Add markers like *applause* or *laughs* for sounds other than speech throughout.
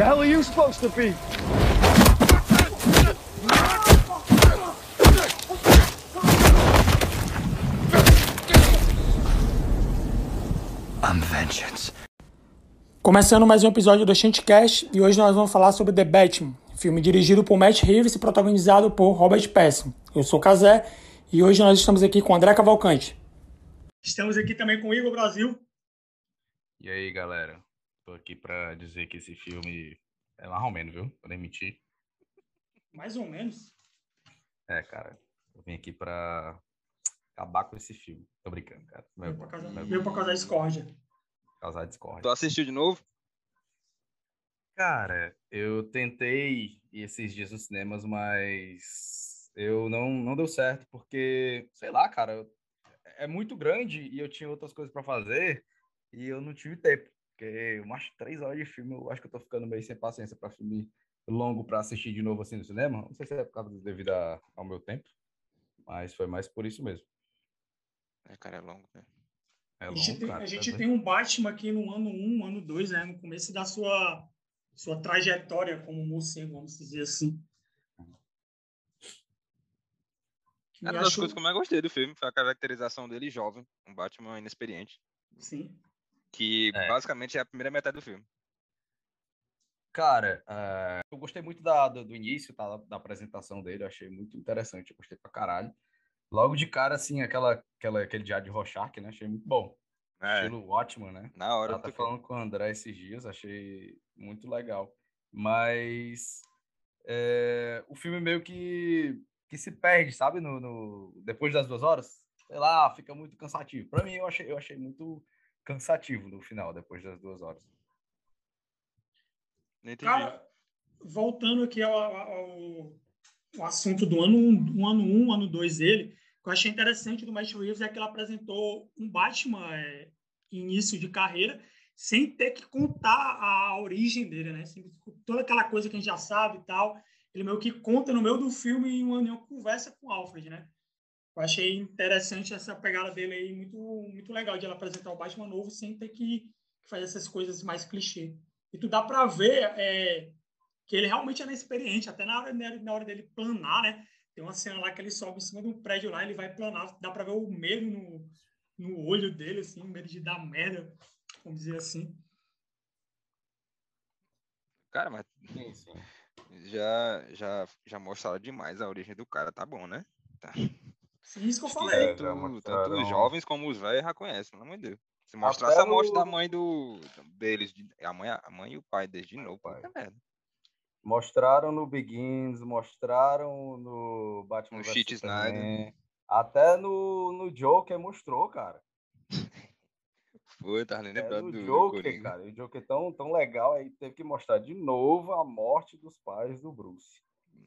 The hell are you supposed to be? I'm vengeance. Começando mais um episódio do Shantcast e hoje nós vamos falar sobre The Batman, filme dirigido por Matt Reeves e protagonizado por Robert Pattinson. Eu sou o Kazé e hoje nós estamos aqui com André Cavalcante. Estamos aqui também com o Igor Brasil. E aí, galera? Tô aqui pra dizer que esse filme é mais ou menos, viu? Pra mentir. Mais ou menos? É, cara. Eu vim aqui pra acabar com esse filme. Tô brincando, cara. Meu, pra causar, meu... meu pra causar discórdia. Causar discórdia. Tu assistiu de novo? Cara, eu tentei ir esses dias nos cinemas, mas eu não, não deu certo, porque, sei lá, cara, é muito grande e eu tinha outras coisas para fazer e eu não tive tempo. Porque umas três horas de filme, eu acho que eu tô ficando meio sem paciência para filme longo para assistir de novo assim no cinema. Não sei se é por causa devido ao meu tempo, mas foi mais por isso mesão É, cara, é longo, né? É longo, a gente, tem, cara, a gente tem um Batman aqui no ano 1, um, ano 2, né? No começo da sua, sua trajetória como morcego, vamos dizer assim. Uma das coisas que eu mais gostei do filme foi a caracterização dele jovem, um Batman inexperiente. Sim. Que é. basicamente é a primeira metade do filme. Cara, uh, eu gostei muito da, do, do início, tá, da apresentação dele, eu achei muito interessante, eu gostei pra caralho. Logo de cara, assim, aquela, aquela, aquele diário de Rorschach, né, achei muito bom. É. Estilo ótimo, né? Na hora. Eu tava falando com o André esses dias, achei muito legal. Mas é, o filme meio que que se perde, sabe? No, no, depois das duas horas, sei lá, fica muito cansativo. Para mim, eu achei, eu achei muito cansativo no final, depois das duas horas. Cara, voltando aqui ao, ao, ao, assunto do ano 1, um, ano 1, um, ano 2 dele, o que eu achei interessante do Matt Reeves é que ele apresentou um Batman é, início de carreira sem ter que contar a origem dele, né? Sem, toda aquela coisa que a gente já sabe e tal ele meio que conta no meio do filme em uma, em uma conversa com o Alfred, né? Eu achei interessante essa pegada dele aí, muito, muito legal de ela apresentar o Batman novo sem ter que fazer essas coisas mais clichê. E tu dá para ver é, que ele realmente é inexperiente, até na hora, na hora dele planar, né? Tem uma cena lá que ele sobe em cima de um prédio lá, ele vai planar, dá para ver o medo no, no olho dele, assim, o medo de dar merda, vamos dizer assim. Cara, mas sim, sim já, já, já mostraram demais a origem do cara, tá bom, né? Tá. Sim, isso que eu falei. Tanto, tanto os jovens como os velhos já conhecem, pelo amor de Deus. Se mostrasse Até a morte o... da mãe do, deles, a mãe, a mãe e o pai desde de novo, pai. merda. Mostraram no Begins, mostraram no Batman no Cheat Snyder. Até no, no Joker mostrou, cara. *laughs* Foi, tava nem é, lembrado é, do Joker, cara. O Joker tão, tão legal, aí teve que mostrar de novo a morte dos pais do Bruce.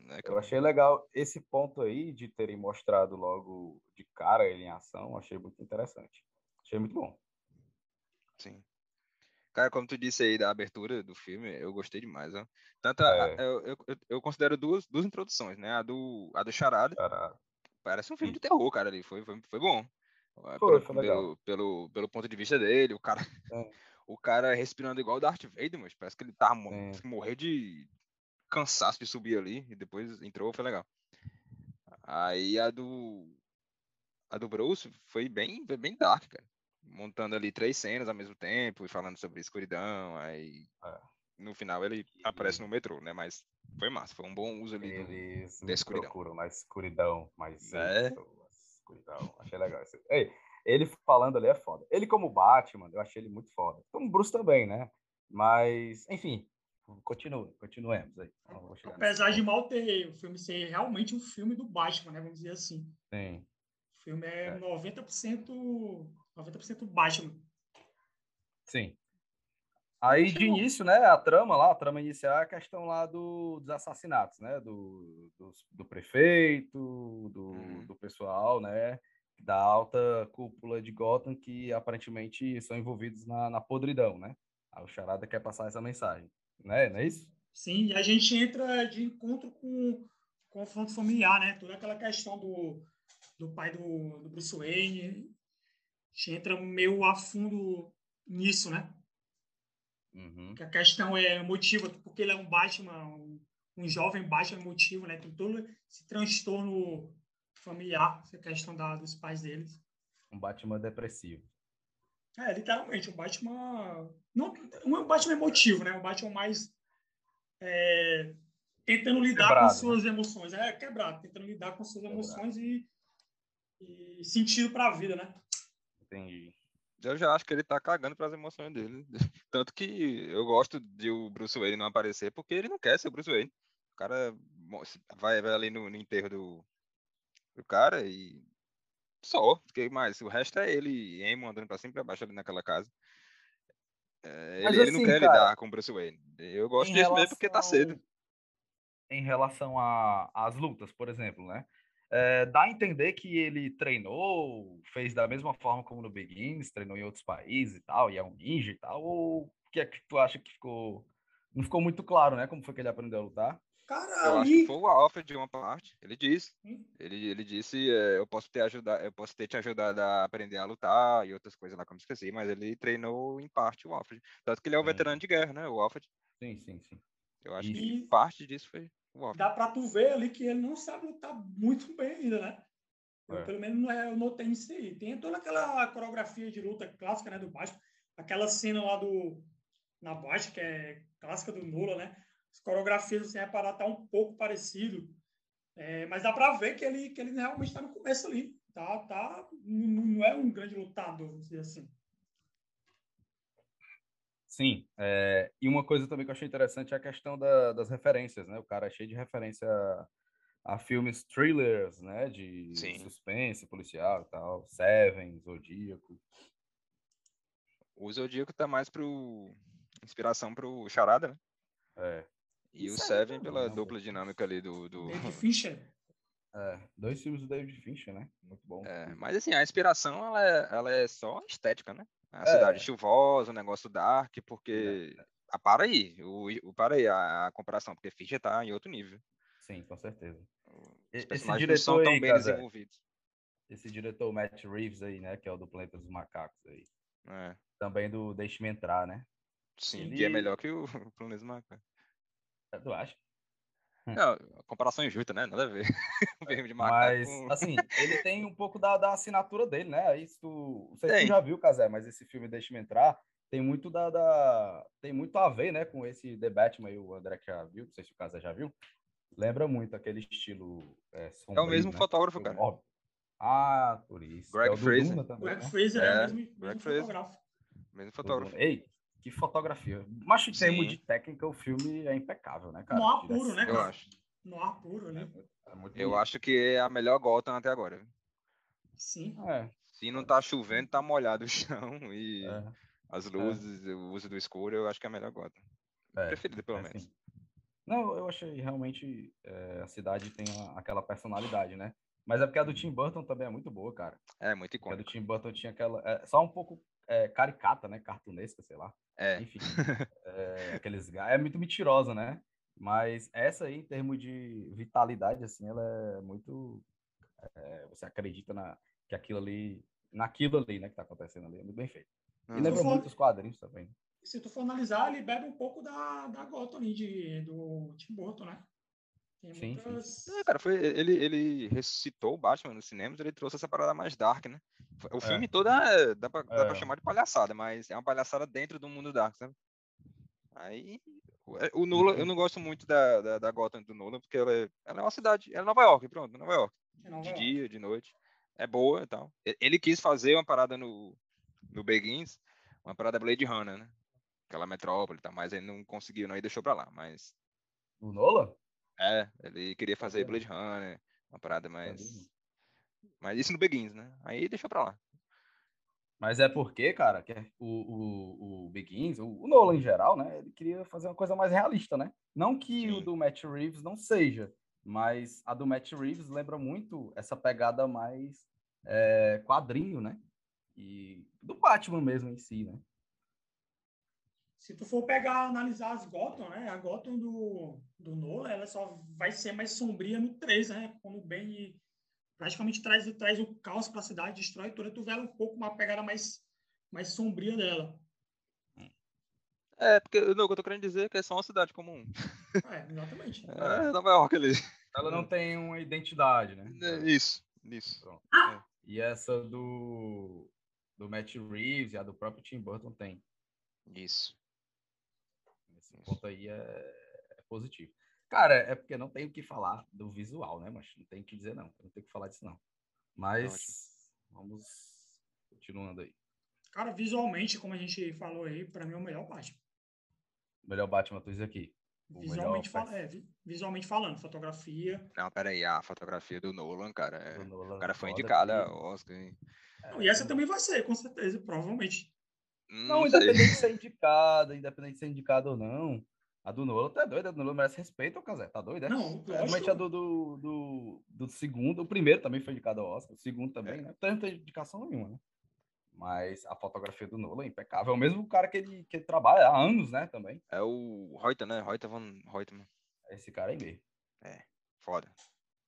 É, eu achei legal esse ponto aí de terem mostrado logo de cara ele em ação, achei muito interessante. Achei muito bom. Sim. Cara, como tu disse aí da abertura do filme, eu gostei demais, ó. Tanto a, é. eu, eu, eu, considero duas, duas introduções, né? A do, a do Charada. Charada. Parece um filme de terror, cara, ali. Foi, foi, foi bom. É, foi, pelo, pelo, pelo, pelo, ponto de vista dele, o cara, é. *laughs* o cara respirando igual o Darth Vader, mas parece que ele tá morrer de cansaço de subir ali e depois entrou, foi legal. Aí a do a do Bruce foi bem, foi bem dark, cara. Montando ali três cenas ao mesmo tempo e falando sobre escuridão, aí é. no final ele aparece no metrô, né? Mas foi massa, foi um bom uso ali Eles do, da escuridão. Procuram mais escuridão, mais é escuridão. Achei legal. Ei, ele falando ali é foda. Ele como Batman, eu achei ele muito foda. Como Bruce também, né? Mas, enfim, continue, continuemos aí. Apesar de mal ter o filme ser realmente um filme do Batman, né? Vamos dizer assim. Sim. O filme é, é. 90%, 90% Batman. Sim. Aí, de início, né, a trama lá, a trama inicial é a questão lá do, dos assassinatos, né, do, do, do prefeito, do, hum. do pessoal, né, da alta cúpula de Gotham que aparentemente são envolvidos na, na podridão, né. Aí o Charada quer passar essa mensagem, né, não é isso? Sim, e a gente entra de encontro com confronto familiar, né, toda aquela questão do, do pai do, do Bruce Wayne, a gente entra meio a fundo nisso, né. Uhum. Que a questão é emotiva, porque ele é um Batman, um, um jovem Batman emotivo, né? Tem todo esse transtorno familiar, essa questão da, dos pais deles. Um Batman depressivo. É, literalmente, um Batman. Não, um Batman emotivo, né? Um Batman mais. É, tentando lidar Quebrado, com suas emoções. É, quebrado, tentando lidar com suas emoções e, e sentido para a vida, né? Entendi. Eu já acho que ele tá cagando para as emoções dele. *laughs* Tanto que eu gosto de o Bruce Wayne não aparecer, porque ele não quer ser o Bruce Wayne. O cara vai, vai ali no, no enterro do, do cara e só. Que mais? O resto é ele e Emo andando pra cima e pra baixo ali naquela casa. É, ele, Mas ele não assim, quer cara, lidar com o Bruce Wayne. Eu gosto disso mesmo porque tá cedo. Em relação às lutas, por exemplo, né? É, dá a entender que ele treinou, fez da mesma forma como no Begins, treinou em outros países e tal, e é um ninja e tal, ou o que é que tu acha que ficou... Não ficou muito claro, né? Como foi que ele aprendeu a lutar? Cara, Eu acho que foi o Alfred de uma parte. Ele disse. Hum. Ele, ele disse, é, eu posso ter ajudado, eu posso ter te ajudado a aprender a lutar e outras coisas lá que eu me esqueci, mas ele treinou em parte o Alfred. Tanto que ele é o Sim. veterano de guerra, né? O Alfred. Sim, sim, sim. Eu acho E- que parte disso foi o Alfred. Dá pra tu ver ali que ele não sabe lutar muito bem ainda, né? Eu, É. pelo menos não é, eu notei isso aí. Tem toda aquela coreografia de luta clássica, né, do Batman. Aquela cena lá do na Batman, que é clássica do Nolan, né? As coreografias, se reparar, tá um pouco parecido. É, mas dá pra ver que ele, que ele realmente tá no começo ali. Tá, tá, não, não é um grande lutador, vamos dizer assim. Sim, é, e uma coisa também que eu achei interessante é a questão da- das referências, né? O cara é cheio de referência a, a filmes thrillers, né? De Sim. suspense, policial e tal, Seven, Zodíaco. O Zodíaco tá mais pro inspiração pro Charada, né? É, E o Isso aí Seven pela né, dupla velho? dinâmica ali do. do... David *laughs* Fincher. é, dois filmes do David Fincher, né? Muito bom. É, mas assim, a inspiração ela é, ela é só estética, né? A É. cidade chuvosa, o negócio dark, porque. Ah, para aí, o, o, para aí a, a comparação, porque Fincher tá em outro nível. Sim, com certeza. Os Esse personagens não são diretor tão aí, bem desenvolvidos. esse diretor Matt Reeves aí, né? Que é o do Planeta dos Macacos aí. É, Também do Deixe-me Entrar, né? sim, Ele- que é melhor que o *laughs* Planeta dos Macacos. Tu acha? Não, a comparação injusta, né? Nada a ver. *laughs* o filme de macaco. Mas, com- assim, ele tem um pouco da, da assinatura dele, né? Se tu, não sei se tu já viu, Casé, mas esse filme Deixa-me Entrar tem muito da, da- tem muito a ver, né, com esse The Batman aí, o André que já viu, não sei se o Casé já viu. Lembra muito aquele estilo é, É sombrio, o mesmo né? fotógrafo, cara. Óbvio. Ah, por isso. Greg é Fraser. Também, Greg né? Fraser é, É, o mesmo, mesmo Greg Fraser. fotógrafo. Mesmo fotógrafo. Ei, que fotografia. Mas em termos de técnica, o filme é impecável, né, cara? No ar puro, né, Eu cara? acho. No ar puro ali. É muito, é muito Eu bonito. acho que é a melhor Gotham até agora. Sim. É, Se não tá chovendo, tá molhado o *laughs* chão e é. as luzes, o uso do escuro, eu acho que é a melhor Gotham. É, Preferida, pelo é menos. sim. Não, eu achei realmente é, a cidade tem a- aquela personalidade, né? Mas é porque a do Tim Burton também é muito boa, cara. É, muito Porque a do. Tim Burton tinha aquela. é, só um pouco é, caricata, né? Cartunesca, sei lá. É, Enfim. *laughs* é, aqueles É muito mentirosa, né? Mas essa aí, em termos de vitalidade, assim, ela é muito. é, você acredita na, que aquilo ali. Naquilo ali, né? Que tá acontecendo ali. É muito bem feito. E lembra For- muito os quadrinhos também. Se tu for analisar, ele bebe um pouco da, da Gotham ali, de, do Tim Burton, né? Tem Sim, sim, muitas... É, cara, foi, ele, ele ressuscitou o Batman nos cinemas, ele trouxe essa parada mais dark, né? O filme todo é, dá, pra, dá pra É. chamar de palhaçada, mas é uma palhaçada dentro do mundo dark, sabe? Aí, o- é, o Nolan, eu não gosto muito da, da, da Gotham do Nolan, porque ela é, ela é uma cidade, ela é Nova York, pronto, Nova York. É Nova De York. dia, de noite. É boa e tal. E- Ele quis fazer uma parada no, no Begins, uma parada Blade Runner, né? Aquela metrópole e tal, mas ele não conseguiu, não, e deixou pra lá. Mas, O Nolan? É, ele queria fazer Sabia Blade Runner, uma parada mais. Mas isso no Begins, né? Aí deixou pra lá. Mas é porque, cara, que é o, o, o Begins, o, o Nolan em geral, né? Ele queria fazer uma coisa mais realista, né? Não que o Sim. do Matt Reeves não seja, mas a do Matt Reeves lembra muito essa pegada mais é, quadrinho, né? E do Batman mesmo em si, né? Se tu for pegar, analisar as Gotham, né? A Gotham do, do Nolan, ela só vai ser mais sombria no 3, né? Quando o Ben praticamente traz, traz o caos para a cidade, destrói toda, tu vê ela um pouco uma pegada mais, mais sombria dela. É, porque não, o que eu tô querendo dizer é que é só uma cidade comum. É, exatamente. *laughs* É, Nova York ali. Ela não tem uma identidade, né? É, Isso, isso. Pronto. É. E essa do, do Matt Reeves e a do próprio Tim Burton tem. Isso. Esse ponto aí é, é positivo. Cara, é porque não tem o que falar do visual, né? Mas não tem o que dizer, não. Não tem o que falar disso, não. Mas vamos continuando aí. Cara, visualmente, como a gente falou aí, pra mim é o melhor Batman. O melhor Batman, tu diz aqui. O Visualmente, melhor fal- é, vi- visualmente falando, fotografia. Não, peraí, a fotografia do Nolan, cara. é- do Nolan O cara foi que- ao Oscar. hein? Não, e essa também vai ser, com certeza, provavelmente. Não, sei. independente de ser *laughs* indicado, independente de ser indicado ou não. A do Nolan tá doida, a do Nolan merece respeito, ô Casé. Tá doido, é? Não, Realmente a do, do, do, do segundo, o primeiro também foi indicado ao Oscar, o segundo também, né? Não tem indicação nenhuma, né? Mas a fotografia do Nolan é impecável. É o mesmo cara que ele, que ele trabalha há anos, né? Também. É o Reuter, né? Reuter von Reutemann. É Esse cara aí mesmo. Foda.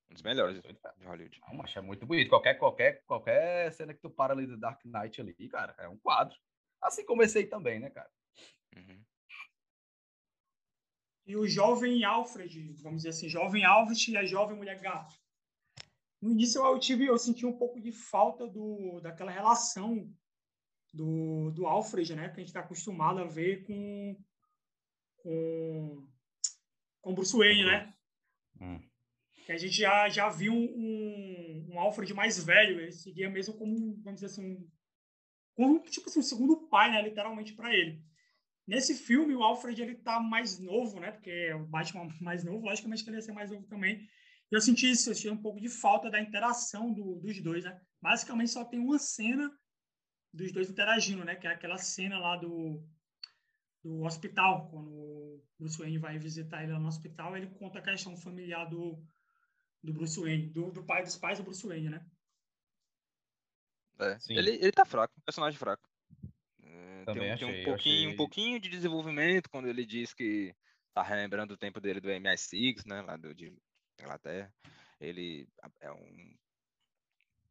Um dos melhores de Hollywood. Não, mas é muito bonito. Qualquer, qualquer, qualquer cena que tu para ali do Dark Knight ali, cara, é um quadro. Assim aí também, né, cara? Uhum. E o jovem Alfred, vamos dizer assim, jovem Alfred e a jovem mulher gato. No início eu tive, eu senti um pouco de falta do, daquela relação do, do Alfred, né? Que a gente está acostumado a ver com, com, com Bruce Wayne, né? Hum. Que a gente já, já viu um, um Alfred mais velho, ele seguia mesmo como, um, vamos dizer assim, um, como tipo assim, um segundo pai, né? Literalmente para ele. Nesse filme, o Alfred ele tá mais novo, né? Porque é o Batman *laughs* mais novo, logicamente que ele ia ser mais novo também. E eu senti isso, eu senti um pouco de falta da interação do, dos dois, né? Basicamente só tem uma cena dos dois interagindo, né? Que é aquela cena lá do, do hospital, quando o Bruce Wayne vai visitar ele lá no hospital, ele conta a questão familiar do, do Bruce Wayne, do, do pai dos pais do Bruce Wayne, né? É. Ele, ele tá fraco, personagem fraco. É, tem, um- achei, tem um pouquinho, achei- um pouquinho de desenvolvimento quando ele diz que tá relembrando o tempo dele do MI6, né, lá do, de Inglaterra. Ele é um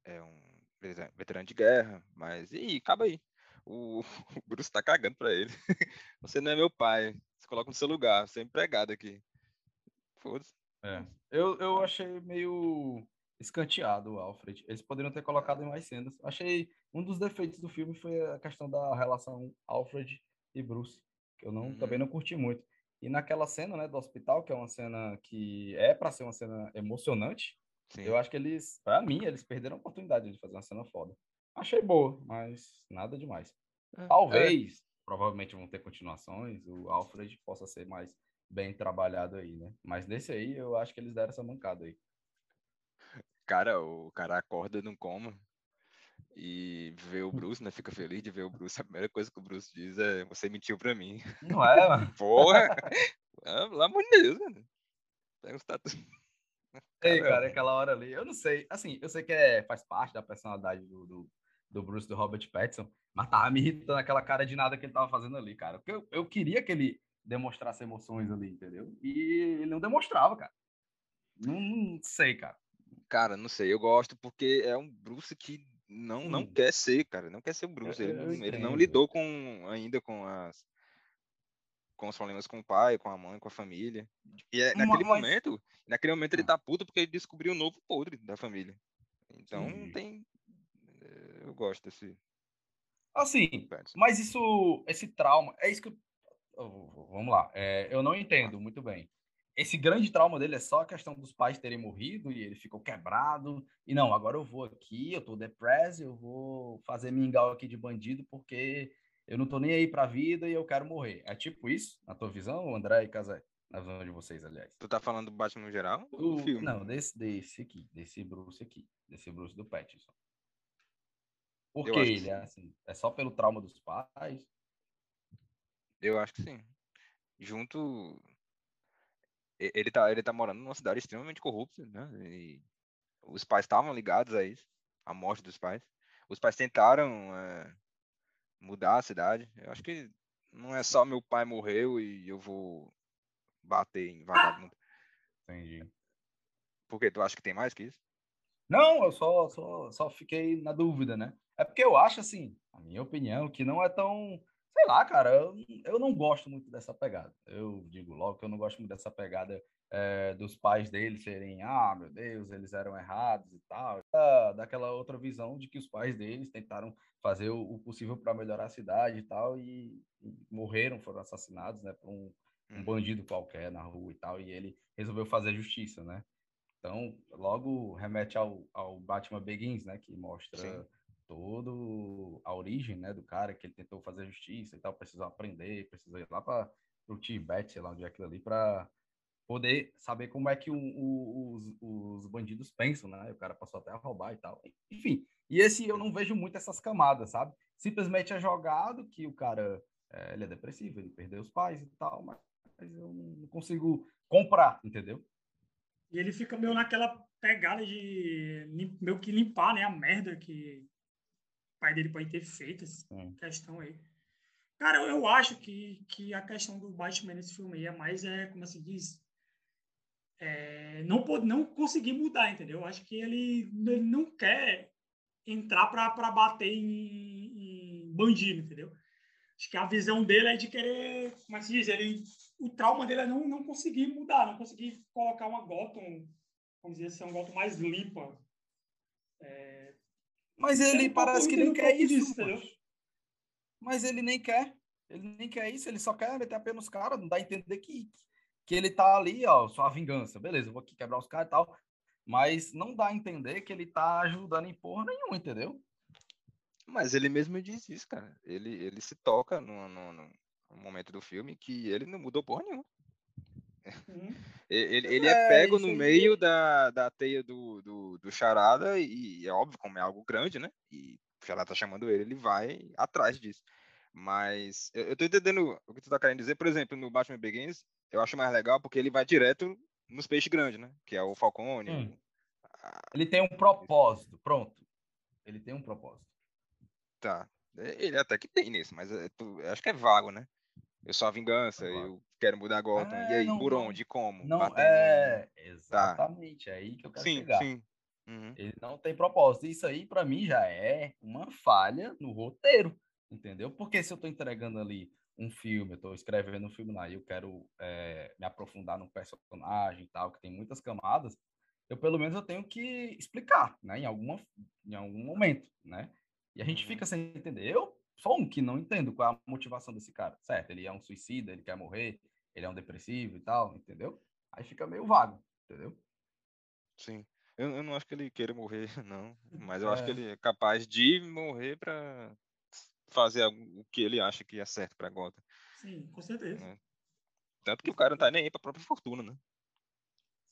é um veteran- veterano de guerra, mas e acaba aí. O, *laughs* o Bruce tá cagando pra ele. *laughs* Você não é meu pai. Se coloca no seu lugar, você é empregado aqui. Foda-se. É. Eu, eu achei meio escanteado o Alfred. Eles poderiam ter colocado em mais cenas. Achei um dos defeitos do filme foi a questão da relação Alfred e Bruce, que eu não, Uhum. também não curti muito. E naquela cena, né, do hospital, que é uma cena que é para ser uma cena emocionante, Sim. eu acho que eles, para mim, eles perderam a oportunidade de fazer uma cena foda. Achei boa, mas nada demais. É, Talvez, provavelmente vão ter continuações, o Alfred possa ser mais bem trabalhado aí, né? Mas nesse aí, eu acho que eles deram essa mancada aí. Cara, o cara acorda num coma e vê o Bruce, né? Fica feliz de ver o Bruce. *laughs* A primeira coisa que o Bruce diz é: Você mentiu pra mim. Não é, mano? *laughs* Porra! ah, pelo amor de Deus, mano. Pega os tatu... Ei, cara, aquela hora ali, eu não sei, assim, eu sei que é, faz parte da personalidade do, do, do Bruce, do Robert Pattinson, mas tava me irritando aquela cara de nada que ele tava fazendo ali, cara. Porque eu, eu queria que ele demonstrasse emoções ali, entendeu? E ele não demonstrava, cara. Não, não sei, cara. Cara, não sei, eu gosto porque é um Bruce que não, não Sim. quer ser, cara. Não quer ser o Bruce. Eu- ele, eu não, ele não lidou com ainda com as com os problemas com o pai, com a mãe, com a família. E é, naquele mas- momento, naquele momento ele Ah. tá puto porque ele descobriu um novo podre da família. Então Sim. tem eh, eu gosto desse Assim, mas isso, esse trauma, é isso que eu, eu- vamos lá, é, eu não entendo muito bem. Esse grande trauma dele é só a questão dos pais terem morrido e ele ficou quebrado. E não, agora eu vou aqui, eu tô depressed, eu vou fazer mingau aqui de bandido porque eu não tô nem aí pra vida e eu quero morrer. É tipo isso, na tua visão, André e Casé? Na visão de vocês, aliás. Tu tá falando do Batman no geral ou do filme? não, desse, desse aqui, desse Bruce aqui, desse Bruce do Pattinson. Por que ele é assim? É só pelo trauma dos pais? Eu acho que sim. Junto. Ele tá, ele tá morando numa cidade extremamente corrupta, né? E os pais estavam ligados a isso, à morte dos pais. Os pais tentaram eh, mudar a cidade. Eu acho que não é só meu pai morreu e eu vou bater em vagabundo. Entendi. Por quê? Tu acha que tem mais que isso? Não, eu só, só, só fiquei na dúvida, né? É porque eu acho, assim, a minha opinião, que não é tão sei lá, cara, eu, eu não gosto muito dessa pegada. Eu digo logo que eu não gosto muito dessa pegada é, dos pais dele serem, ah, meu Deus, eles eram errados e tal. Da, daquela outra visão de que os pais deles tentaram fazer o, o possível para melhorar a cidade e tal, e, e morreram, foram assassinados, né, por um, um uhum. bandido qualquer na rua e tal, e ele resolveu fazer justiça, né? Então, logo remete ao, ao Batman Begins, né, que mostra Sim todo a origem, né, do cara que ele tentou fazer justiça e tal, precisou aprender, precisou ir lá para o Tibete, sei lá onde é aquilo ali, para poder saber como é que o, os, os bandidos pensam, né? O cara passou até a roubar e tal. Enfim, e esse eu não vejo muito essas camadas, sabe? Simplesmente é jogado que o cara é, ele é depressivo, ele perdeu os pais e tal, mas eu não consigo comprar, entendeu? E ele fica meio naquela pegada de meio que limpar, né, a merda que pai dele pode ter feito essa Sim. questão aí. Cara, eu, eu, acho que, que a questão do Batman nesse filme aí é mais, é, como se diz, é, não, pode, não conseguir mudar, entendeu? Eu acho que ele, ele não quer entrar para bater em, em, bandido, entendeu? Acho que a visão dele é de querer, como é se diz, ele, o trauma dele é não, não conseguir mudar, não conseguir colocar uma Gotham, vamos dizer assim, um Gotham mais limpa. É, mas ele parece que nem quer isso. Disso, mas ele nem quer. Ele nem quer isso, ele só quer meter a pena nos caras, não dá a entender que, que ele tá ali, ó, só a vingança. Beleza, eu vou aqui quebrar os caras e tal. Mas não dá a entender que ele tá ajudando em porra nenhuma, entendeu? Mas ele mesmo diz isso, cara. Ele, ele se toca no, no, no momento do filme que ele não mudou porra nenhuma. *laughs* Ele, ele é, é pego no meio da, da teia do, do, do Charada e é óbvio, como é algo grande, né? E o Charada tá chamando ele, ele vai atrás disso. Mas eu, eu tô entendendo o que tu tá querendo dizer. Por exemplo, no Batman Begins, eu acho mais legal porque ele vai direto nos peixes grandes, né? Que é o Falcone. Hum. Ele tem um propósito, pronto. Ele tem um propósito. Tá. Ele até que tem nisso, mas é, tu, acho que é vago, né? Eu sou a vingança, eu quero mudar Gotham. É, e aí, não, por onde? Como? Não, Batendo... é, exatamente, tá. é aí que eu quero sim, chegar. Sim. Uhum. Ele não tem propósito. Isso aí, para mim, já é uma falha no roteiro, entendeu? Porque se eu tô entregando ali um filme, eu tô escrevendo um filme lá e eu quero é, me aprofundar num personagem e tal, que tem muitas camadas, eu pelo menos eu tenho que explicar, né? Em, alguma, em algum momento, né? E a gente uhum. fica sem entender. Eu só um que não entendo qual é a motivação desse cara. Certo, ele é um suicida, ele quer morrer, ele é um depressivo e tal, entendeu? Aí fica meio vago, entendeu? Sim. Eu, eu não acho que ele queira morrer, *laughs* não. Mas eu é. acho que é. ele é capaz de morrer para fazer o que ele acha que é certo pra Gota. Sim, com certeza. É. Tanto que o cara não tá nem aí pra própria fortuna, né?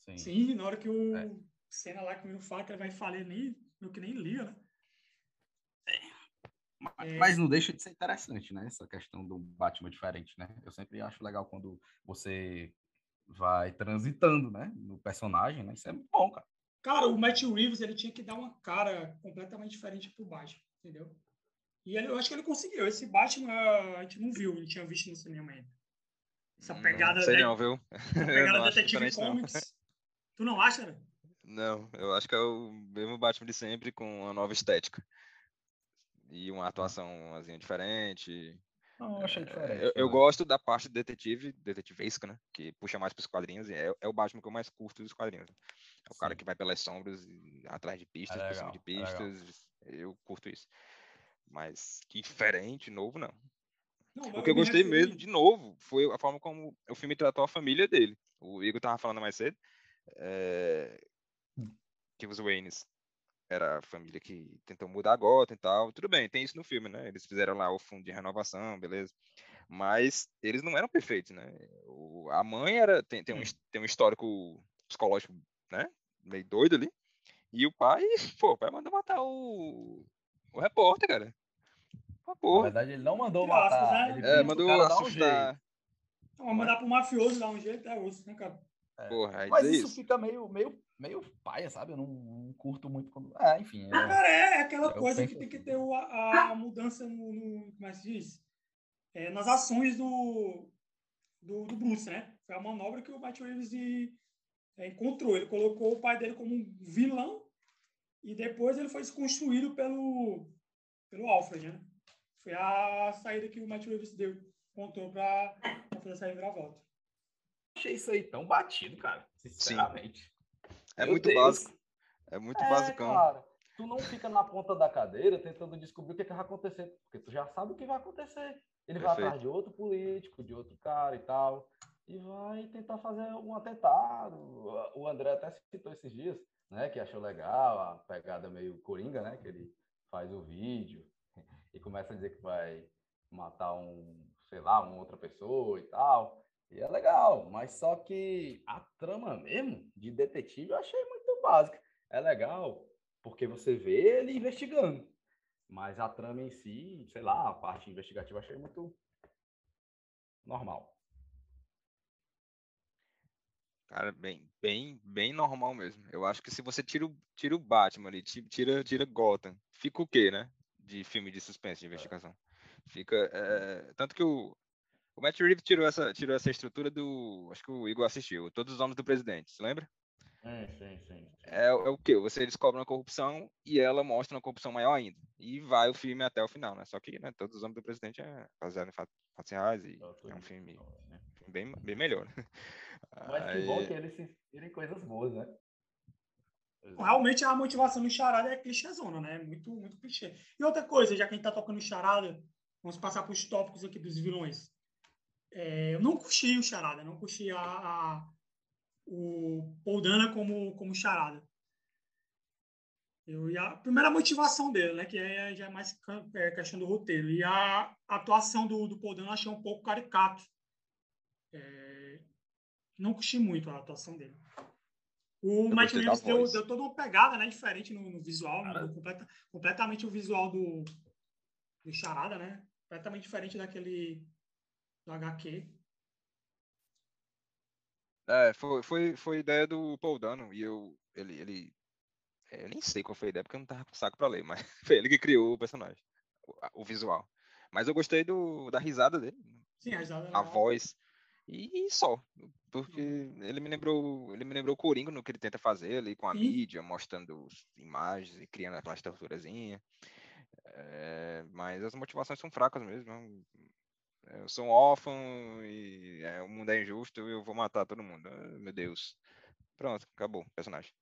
Sim. Sim, na hora que o é. cena lá que o faca vai falar nem, meio que nem lia, né? É. Mas não deixa de ser interessante, né? Essa questão do Batman diferente, né? Eu sempre acho legal quando você vai transitando, né? No personagem, né? Isso é muito bom, cara. Cara, o Matt Reeves, ele tinha que dar uma cara completamente diferente pro Batman, entendeu? E ele, eu acho que ele conseguiu. Esse Batman a gente não viu, não tinha visto no cinema ainda. Essa hum, pegada... Não sei de... não, viu? Essa *laughs* pegada Detetive Comics. Não. Tu não acha, né? Não, eu acho que é o mesmo Batman de sempre com uma nova estética e uma atuação assim, diferente. Não, eu achei diferente. Eu, eu, gosto da parte detetive, detetivesca, né? Que puxa mais para os quadrinhos. E é, é, o Batman que eu mais curto dos quadrinhos. É o Sim. cara que vai pelas sombras, atrás de pistas, é por cima de é pistas. É eu curto isso. Mas diferente, novo, não. não o que eu gostei mesmo, de novo, foi a forma como o filme tratou a família dele. O Igor tava falando mais cedo. É... Que os Waynes era a família que tentou mudar a gota e tal. Tudo bem, tem isso no filme, né? Eles fizeram lá o fundo de renovação, beleza. Mas eles não eram perfeitos, né? O, a mãe era tem, tem, um, tem um histórico psicológico, né? Meio doido ali. E o pai, pô, o pai mandou matar o, o repórter, cara. Na verdade, ele não mandou matar. Né? Ele é, mandou assustar. Um não, mandar pro mafioso dar um jeito é osso, né, cara? É. Porra, Mas isso, isso, fica meio, meio meio paia, sabe? Eu não, não curto muito quando. É, enfim. É, Cara, é, é aquela coisa que tem que ter a, a mudança no, no. Como é que se diz? É, nas ações do, do, do, Bruce, né? Foi a manobra que o Matt Reeves é, encontrou. Ele colocou o pai dele como um vilão e depois ele foi desconstruído pelo, pelo Alfred, né? Foi a saída que o Matt Reeves deu, contou pra, pra fazer essa reviravolta. Achei isso aí tão batido, cara. Sinceramente. Sim. É Meu muito Deus. básico. É muito é, basicão. Cara, tu não fica na ponta da cadeira tentando descobrir o que, que vai acontecer, porque tu já sabe o que vai acontecer. Ele Perfeito. vai atrás de outro político, de outro cara e tal, e vai tentar fazer um atentado. O André até citou esses dias, né, que achou legal a pegada meio coringa, né, que ele faz o vídeo *laughs* e começa a dizer que vai matar um, sei lá, uma outra pessoa e tal. E é legal, mas só que a trama mesmo de detetive eu achei muito básica. É legal porque você vê ele investigando, mas a trama em si, sei lá, a parte investigativa eu achei muito normal. Cara, bem, bem, bem normal mesmo. Eu acho que se você tira o, tira o Batman ali, tira, tira Gotham, fica o quê, né? De filme de suspense, de investigação. Fica. É, tanto que o, o Matt Reeves tirou essa, tirou essa estrutura do. Acho que o Igor assistiu. Todos os Homens do Presidente, se lembra? É, sim, sim. É, é o que? Você descobre uma corrupção e ela mostra uma corrupção maior ainda. E vai o filme até o final, né? Só que né, Todos os Homens do Presidente é baseado em fatos, reais e é um filme, né? bem, bem melhor. *laughs* Mas que bom que eles se inspirem coisas boas, né? Realmente a motivação do charada é clichêzona, né? Muito, muito clichê. E outra coisa, já que a gente tá tocando charada, vamos passar para os tópicos aqui dos vilões. É, eu não curti o charada, não curti a, a o Paul Dana como, como charada. Eu, e a primeira motivação dele, né, que é, já é mais é, questão do roteiro. E a atuação do, do Paul Dana eu achei um pouco caricato. É, não curti muito a atuação dele. O Matt Reeves deu, deu, toda uma pegada né, diferente no, no visual, no, completa, completamente o visual do, do Charada, né? Completamente diferente daquele do HQ. É, foi, foi, foi ideia do Paul Dano, e eu, ele, ele, é, eu nem sei qual foi a ideia, porque eu não tava com saco pra ler, mas *laughs* foi ele que criou o personagem, o, o visual. Mas eu gostei do, da risada dele. Sim, a risada. A voz. E, e, só. Porque ele me lembrou. Ele me lembrou o Coringa no que ele tenta fazer ali com a Sim. mídia, mostrando imagens e criando aquela estruturazinha. É, mas as motivações são fracas mesmo. Eu sou um órfão e é, o mundo é injusto e eu vou matar todo mundo. Ah, meu Deus. Pronto, acabou o personagem.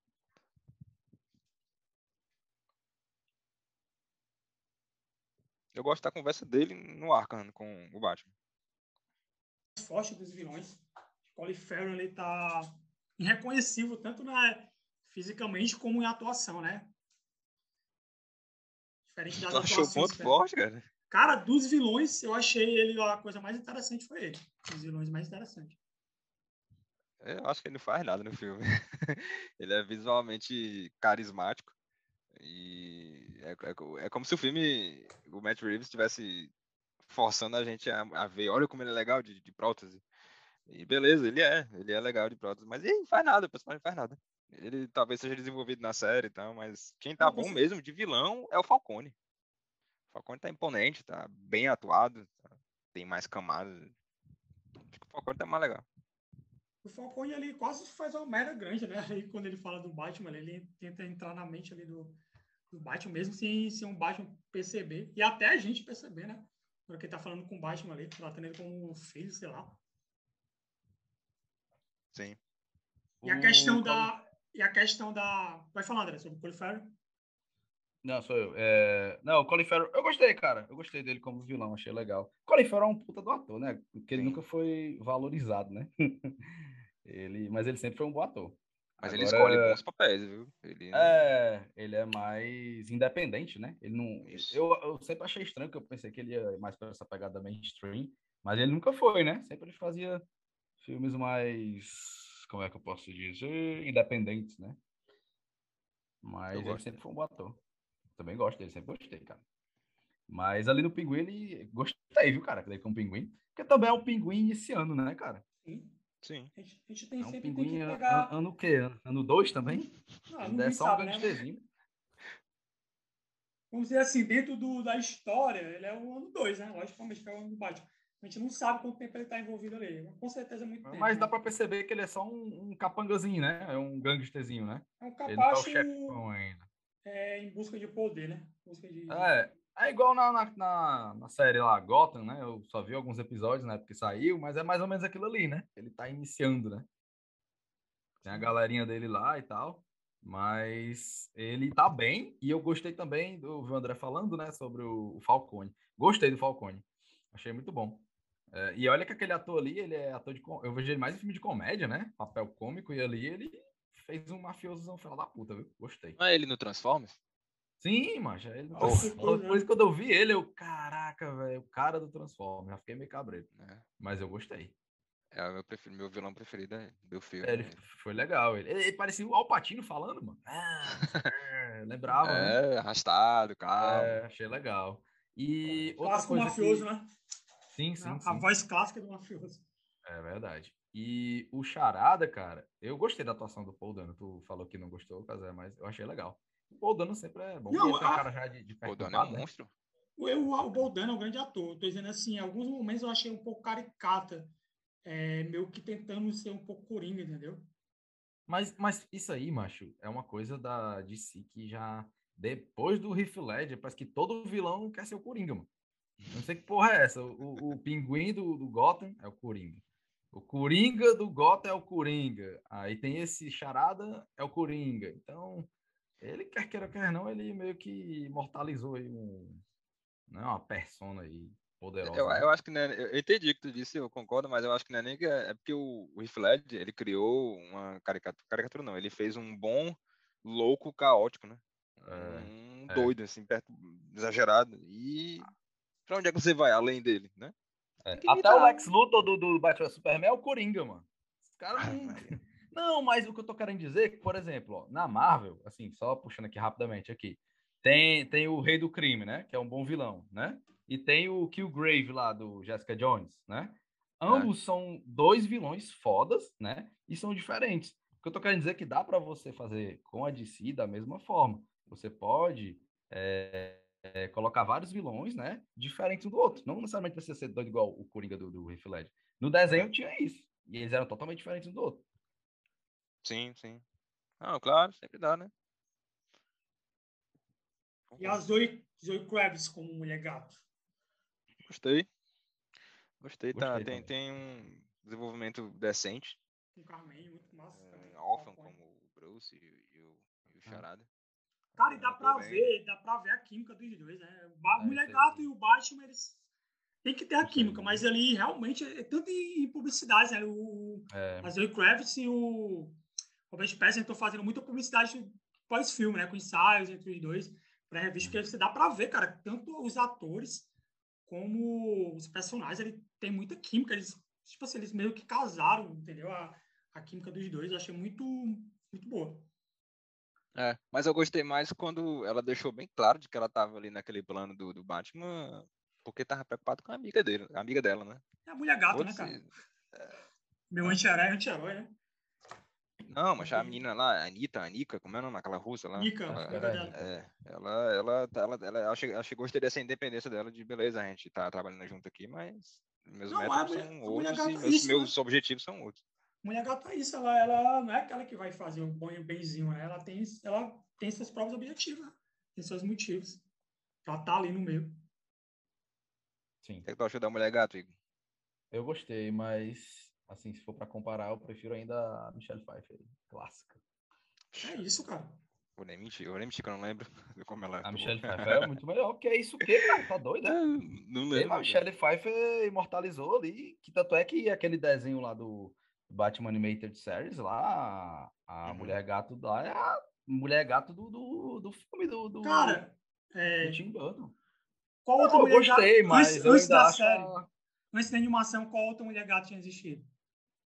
Eu gosto da conversa dele no Arkham com o Batman forte dos vilões. Colin Farrell ele tá irreconhecível tanto na fisicamente como em atuação, né? Diferente *laughs* das tu achou ponto forte, cara? Cara, dos vilões, eu achei ele a coisa mais interessante foi ele. Os vilões mais interessantes. Eu acho que ele não faz nada no filme. *laughs* ele é visualmente carismático. E é, é, é, como se o filme, o Matt Reeves tivesse forçando a gente a, a, ver, olha como ele é legal de, de prótese. E beleza, ele é, ele é legal de prótese, mas ele não faz nada, o personagem não faz nada. Ele talvez seja desenvolvido na série e tal, mas quem tá bom mesmo de vilão é o Falcone. O Falcone tá imponente, tá bem atuado, tá, tem mais camadas. Acho que o Falcone tá mais legal. O Falcone ali quase faz uma merda grande, né? Aí quando ele fala do Batman, ele tenta entrar na mente ali do, do Batman, mesmo sem, sem um Batman perceber. E até a gente perceber, né? Porque ele tá falando com o Batman ali, tratando ele como filho, sei lá. Sim. E a questão o... da. E a questão da. Vai falar, André, sobre o Colin Farrell? Não, sou eu. É... Não, o Colin Farrell, eu gostei, cara. Eu gostei dele como vilão, achei legal. O Colin Farrell é um puta do ator, né? Porque ele Sim. nunca foi valorizado, né? *laughs* ele... Mas ele sempre foi um bom ator. Mas Agora, ele escolhe bons papéis, viu? Ele... É, ele é mais independente, né? Ele não. Eu, eu sempre achei estranho, que eu pensei que ele ia mais para essa pegada mainstream, mas ele nunca foi, né? Sempre ele fazia filmes mais. Como é que eu posso dizer? Independentes, né? Mas ele sempre foi um bom ator. Também gosto dele, sempre gostei, cara. Mas ali no Pinguim, ele. Gostei, viu, cara? Que daí com o Pinguim. Porque também é um pinguim iniciando, né, cara? Sim. Sim. A gente, a gente tem, é um sempre pinguim tem que pegar... ano o quê? Ano 2 também? Não, é só sabe, um. Né? Vamos dizer assim, dentro do, da história, ele é o ano 2, né? Logicamente que é o ano do Batman. A gente não sabe quanto tempo ele está envolvido ali. Com certeza é muito tempo. Mas dá para perceber que ele é só um, um capangazinho, né? É um gangsterzinho, né? É um capacho... Ele tá o chefão ainda. É, em busca de poder, né? Busca de... É, É igual na, na, na, na, série lá, Gotham, né? Eu só vi alguns episódios, né? Porque saiu, mas é mais ou menos aquilo ali, né? Ele tá iniciando, né? Tem a galerinha dele lá e tal. Mas ele tá bem. E eu gostei também do o André falando, né? Sobre o, o Falcone. Gostei do Falcone. Achei muito bom. É, e olha que aquele ator ali, ele é ator de. Eu vejo ele mais em filme de comédia, né? Papel cômico. E ali ele fez um mafioso final da puta, viu? Gostei. Não é ele no Transformers? Sim, mas ele não oh, Depois quando eu vi ele, eu, caraca, velho, o cara do Transformers. Já fiquei meio cabreiro. É. Mas eu gostei. É o meu, preferido, meu vilão preferido é do filme. É, ele né? foi legal. Ele, ele, parecia o Alpatino falando, mano. Ah, é, lembrava. *laughs* é, né? arrastado, calmo. É, achei legal. E Clássico mafioso, que... né? Sim, sim, a, sim. A voz clássica do mafioso. É verdade. E o Charada, cara, eu gostei da atuação do Paul Dano. Tu falou que não gostou, mas eu achei legal. O Boldano sempre é bom. Não, a... cara já de, de Boldano é um né? monstro. O, o, Boldano é um grande ator. Tô dizendo assim, em alguns momentos eu achei um pouco caricata. É, meio que tentando ser um pouco coringa, entendeu? Mas, mas isso aí, macho, é uma coisa da DC que já. Depois do Heath Ledger, parece que todo vilão quer ser o Coringa, mano. Não sei que porra é essa. O, o pinguim do, do Gotham é o Coringa. O Coringa do Gotham é o Coringa. Aí tem esse charada, é o Coringa. Então, ele, quer queira, quer não, ele meio que imortalizou aí um, né, uma persona aí poderosa. Eu, né? eu acho que né, eu entendi o que tu disse, eu concordo, mas eu acho que não é nem que é, é porque o, o Heath Ledger, ele criou uma caricatura, caricatura não, ele fez um bom louco caótico, né? É, um é. doido, assim, perto, exagerado. E pra onde é que você vai além dele, né? É. Até o Lex Luthor do, do Batman Superman é o Coringa, mano. Os caras não... *laughs* Não, mas o que eu tô querendo dizer é que, por exemplo, ó, na Marvel, assim, só puxando aqui rapidamente aqui, tem, tem o Rei do Crime, né? Que é um bom vilão, né? E tem o Killgrave lá do Jessica Jones, né? Ambos é. são dois vilões fodas, né? E são diferentes. O que eu tô querendo dizer é que dá para você fazer com a DC da mesma forma. Você pode é, é, colocar vários vilões, né? Diferentes um do outro. Não necessariamente precisa ser doido igual o Coringa do, do Heath Ledger. No desenho tinha isso. E eles eram totalmente diferentes um do outro. Sim, sim. Não, claro, sempre dá, né? E a Zoe, Zoe Kravitz como mulher gato. Gostei. Gostei, tá. Tem, tem um desenvolvimento decente. Um Carmen, muito massa. Um órfão como o Bruce e, e, o, e o Charada. Cara, e dá pra ver, dá pra ver a química dos dois, né? O é, Mulher Gato e o Batman, eles tem que ter a química, mas ali realmente é tanto em publicidade, né? O, é. A Zoe Kravitz e o Robert Pattinson estou fazendo muita publicidade pós-filme, né? Com ensaios entre os dois, pré-revisto, que você dá para ver, cara, tanto os atores como os personagens, ele tem muita química, eles, tipo assim, eles meio que casaram, entendeu? A, a química dos dois, eu achei muito, muito boa. É, mas eu gostei mais quando ela deixou bem claro de que ela estava ali naquele plano do, do Batman, porque tava preocupado com a amiga dele, a amiga dela, né? É a mulher gata, né, cara? É... Meu anti-herói é anti-herói, né? Não, mas a menina lá, a Anitta, a Nika, como é o nome? Aquela russa lá. Nika, ela, é, é, ela, ela, ela, ela, ela, chegou, chegou a ter essa independência dela de beleza, a gente tá trabalhando junto aqui, mas meus não, métodos são outros e meus, meus né? objetivos são outros. Mulher gata é isso, ela, ela não é aquela que vai fazer o bom e o benzinho, né? ela tem, ela tem seus próprios objetivos, né? tem seus motivos. Ela tá ali no meio. Sim. O que tu achou da mulher gato, Igor? Eu gostei, mas assim, se for para comparar, eu prefiro ainda a Michelle Pfeiffer, clássica. É isso, cara. Vou nem mentir, eu nem mentir que eu não lembro *laughs* como ela A Michelle Pfeiffer é muito melhor. Que é isso que, cara? Tá doido, né? Não lembro. A Michelle Pfeiffer imortalizou ali, que tanto é que aquele desenho lá do Batman Animated Series, lá, a uhum. Mulher Gato lá é a Mulher Gato do, do, do filme do, do, cara, é... do Tim Burton. Qual outra eu mulher gostei, mas antes, eu antes da acho... série, antes da animação, qual outra mulher gato tinha existido?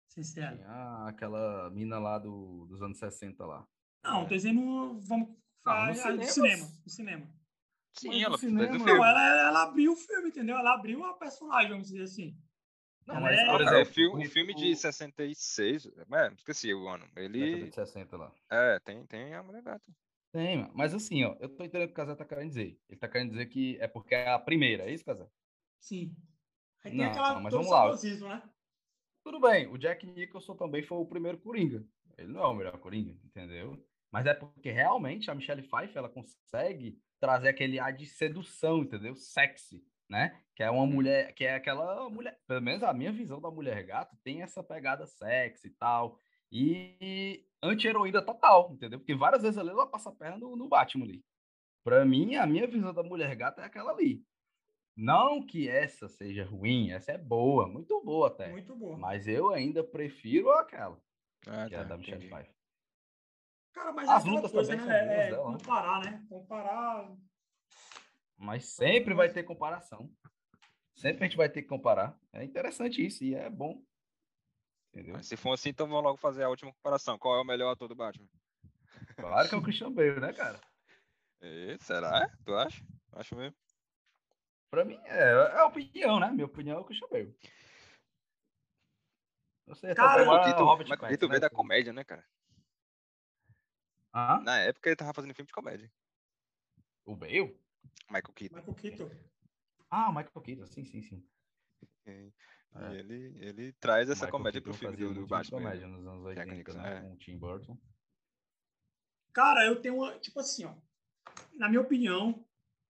Sincero. Tinha aquela mina lá do, dos anos 60 lá. Não, tô dizendo, vamos falar ah, no cinema. No cinema. Sim, Mas ela cinema, não, ela, ela abriu o filme, entendeu? Ela abriu a personagem, vamos dizer assim. Não, mas, é... por exemplo, o filme, o filme de 66, é, esqueci o ano. Ele. De 60 lá. É, tem, tem a mulher gata. Tem, mas assim, ó, eu tô entendendo o que o Casé tá querendo dizer. Ele tá querendo dizer que é porque é a primeira, é isso, Casé? Sim. Aí tem não, aquela não, mas vamos lá. né? Tudo bem, o Jack Nicholson também foi o primeiro Coringa. Ele não é o melhor Coringa, entendeu? Mas é porque realmente a Michelle Pfeiffer ela consegue trazer aquele ar de sedução, entendeu? Sexy, né? Que é uma mulher, que é aquela mulher, pelo menos a minha visão da mulher gato tem essa pegada sexy e tal. E anti-heroína total, entendeu? Porque várias vezes ali ela passa a perna no, no Batman ali. Pra mim, a minha visão da mulher gata é aquela ali. Não que essa seja ruim, essa é boa, muito boa até. Muito boa. Mas eu ainda prefiro aquela. Ah, que tá, é da Michelle Pfeiffer. Cara, mas As lutas coisa, também né? são boas é, dela. Né? Comparar, né? Comparar. Mas sempre vai ter comparação. Sempre a gente vai ter que comparar. É interessante isso e é bom. Entendeu? Mas se for assim, então vamos logo fazer a última comparação. Qual é o melhor ator do Batman? Claro que é o Christian Bale, né, cara? *laughs* E, será? Tu acha? Acho mesmo. Pra mim, é, é opinião, né? Minha opinião é o Christian Bale. Você cara, tá o mas Tito veio né? da comédia, né, cara? Ah? Na época ele tava fazendo filme de comédia. O Bale? Michael Keaton. Michael Keaton. Ah, Michael Keaton, sim, sim, sim. E, é. ele, ele traz essa Michael comédia Keaton pro filme do, do Batman. comédia nos anos 80, né? É. Com o Tim Burton. Cara, eu tenho uma, tipo assim, ó. Na minha opinião,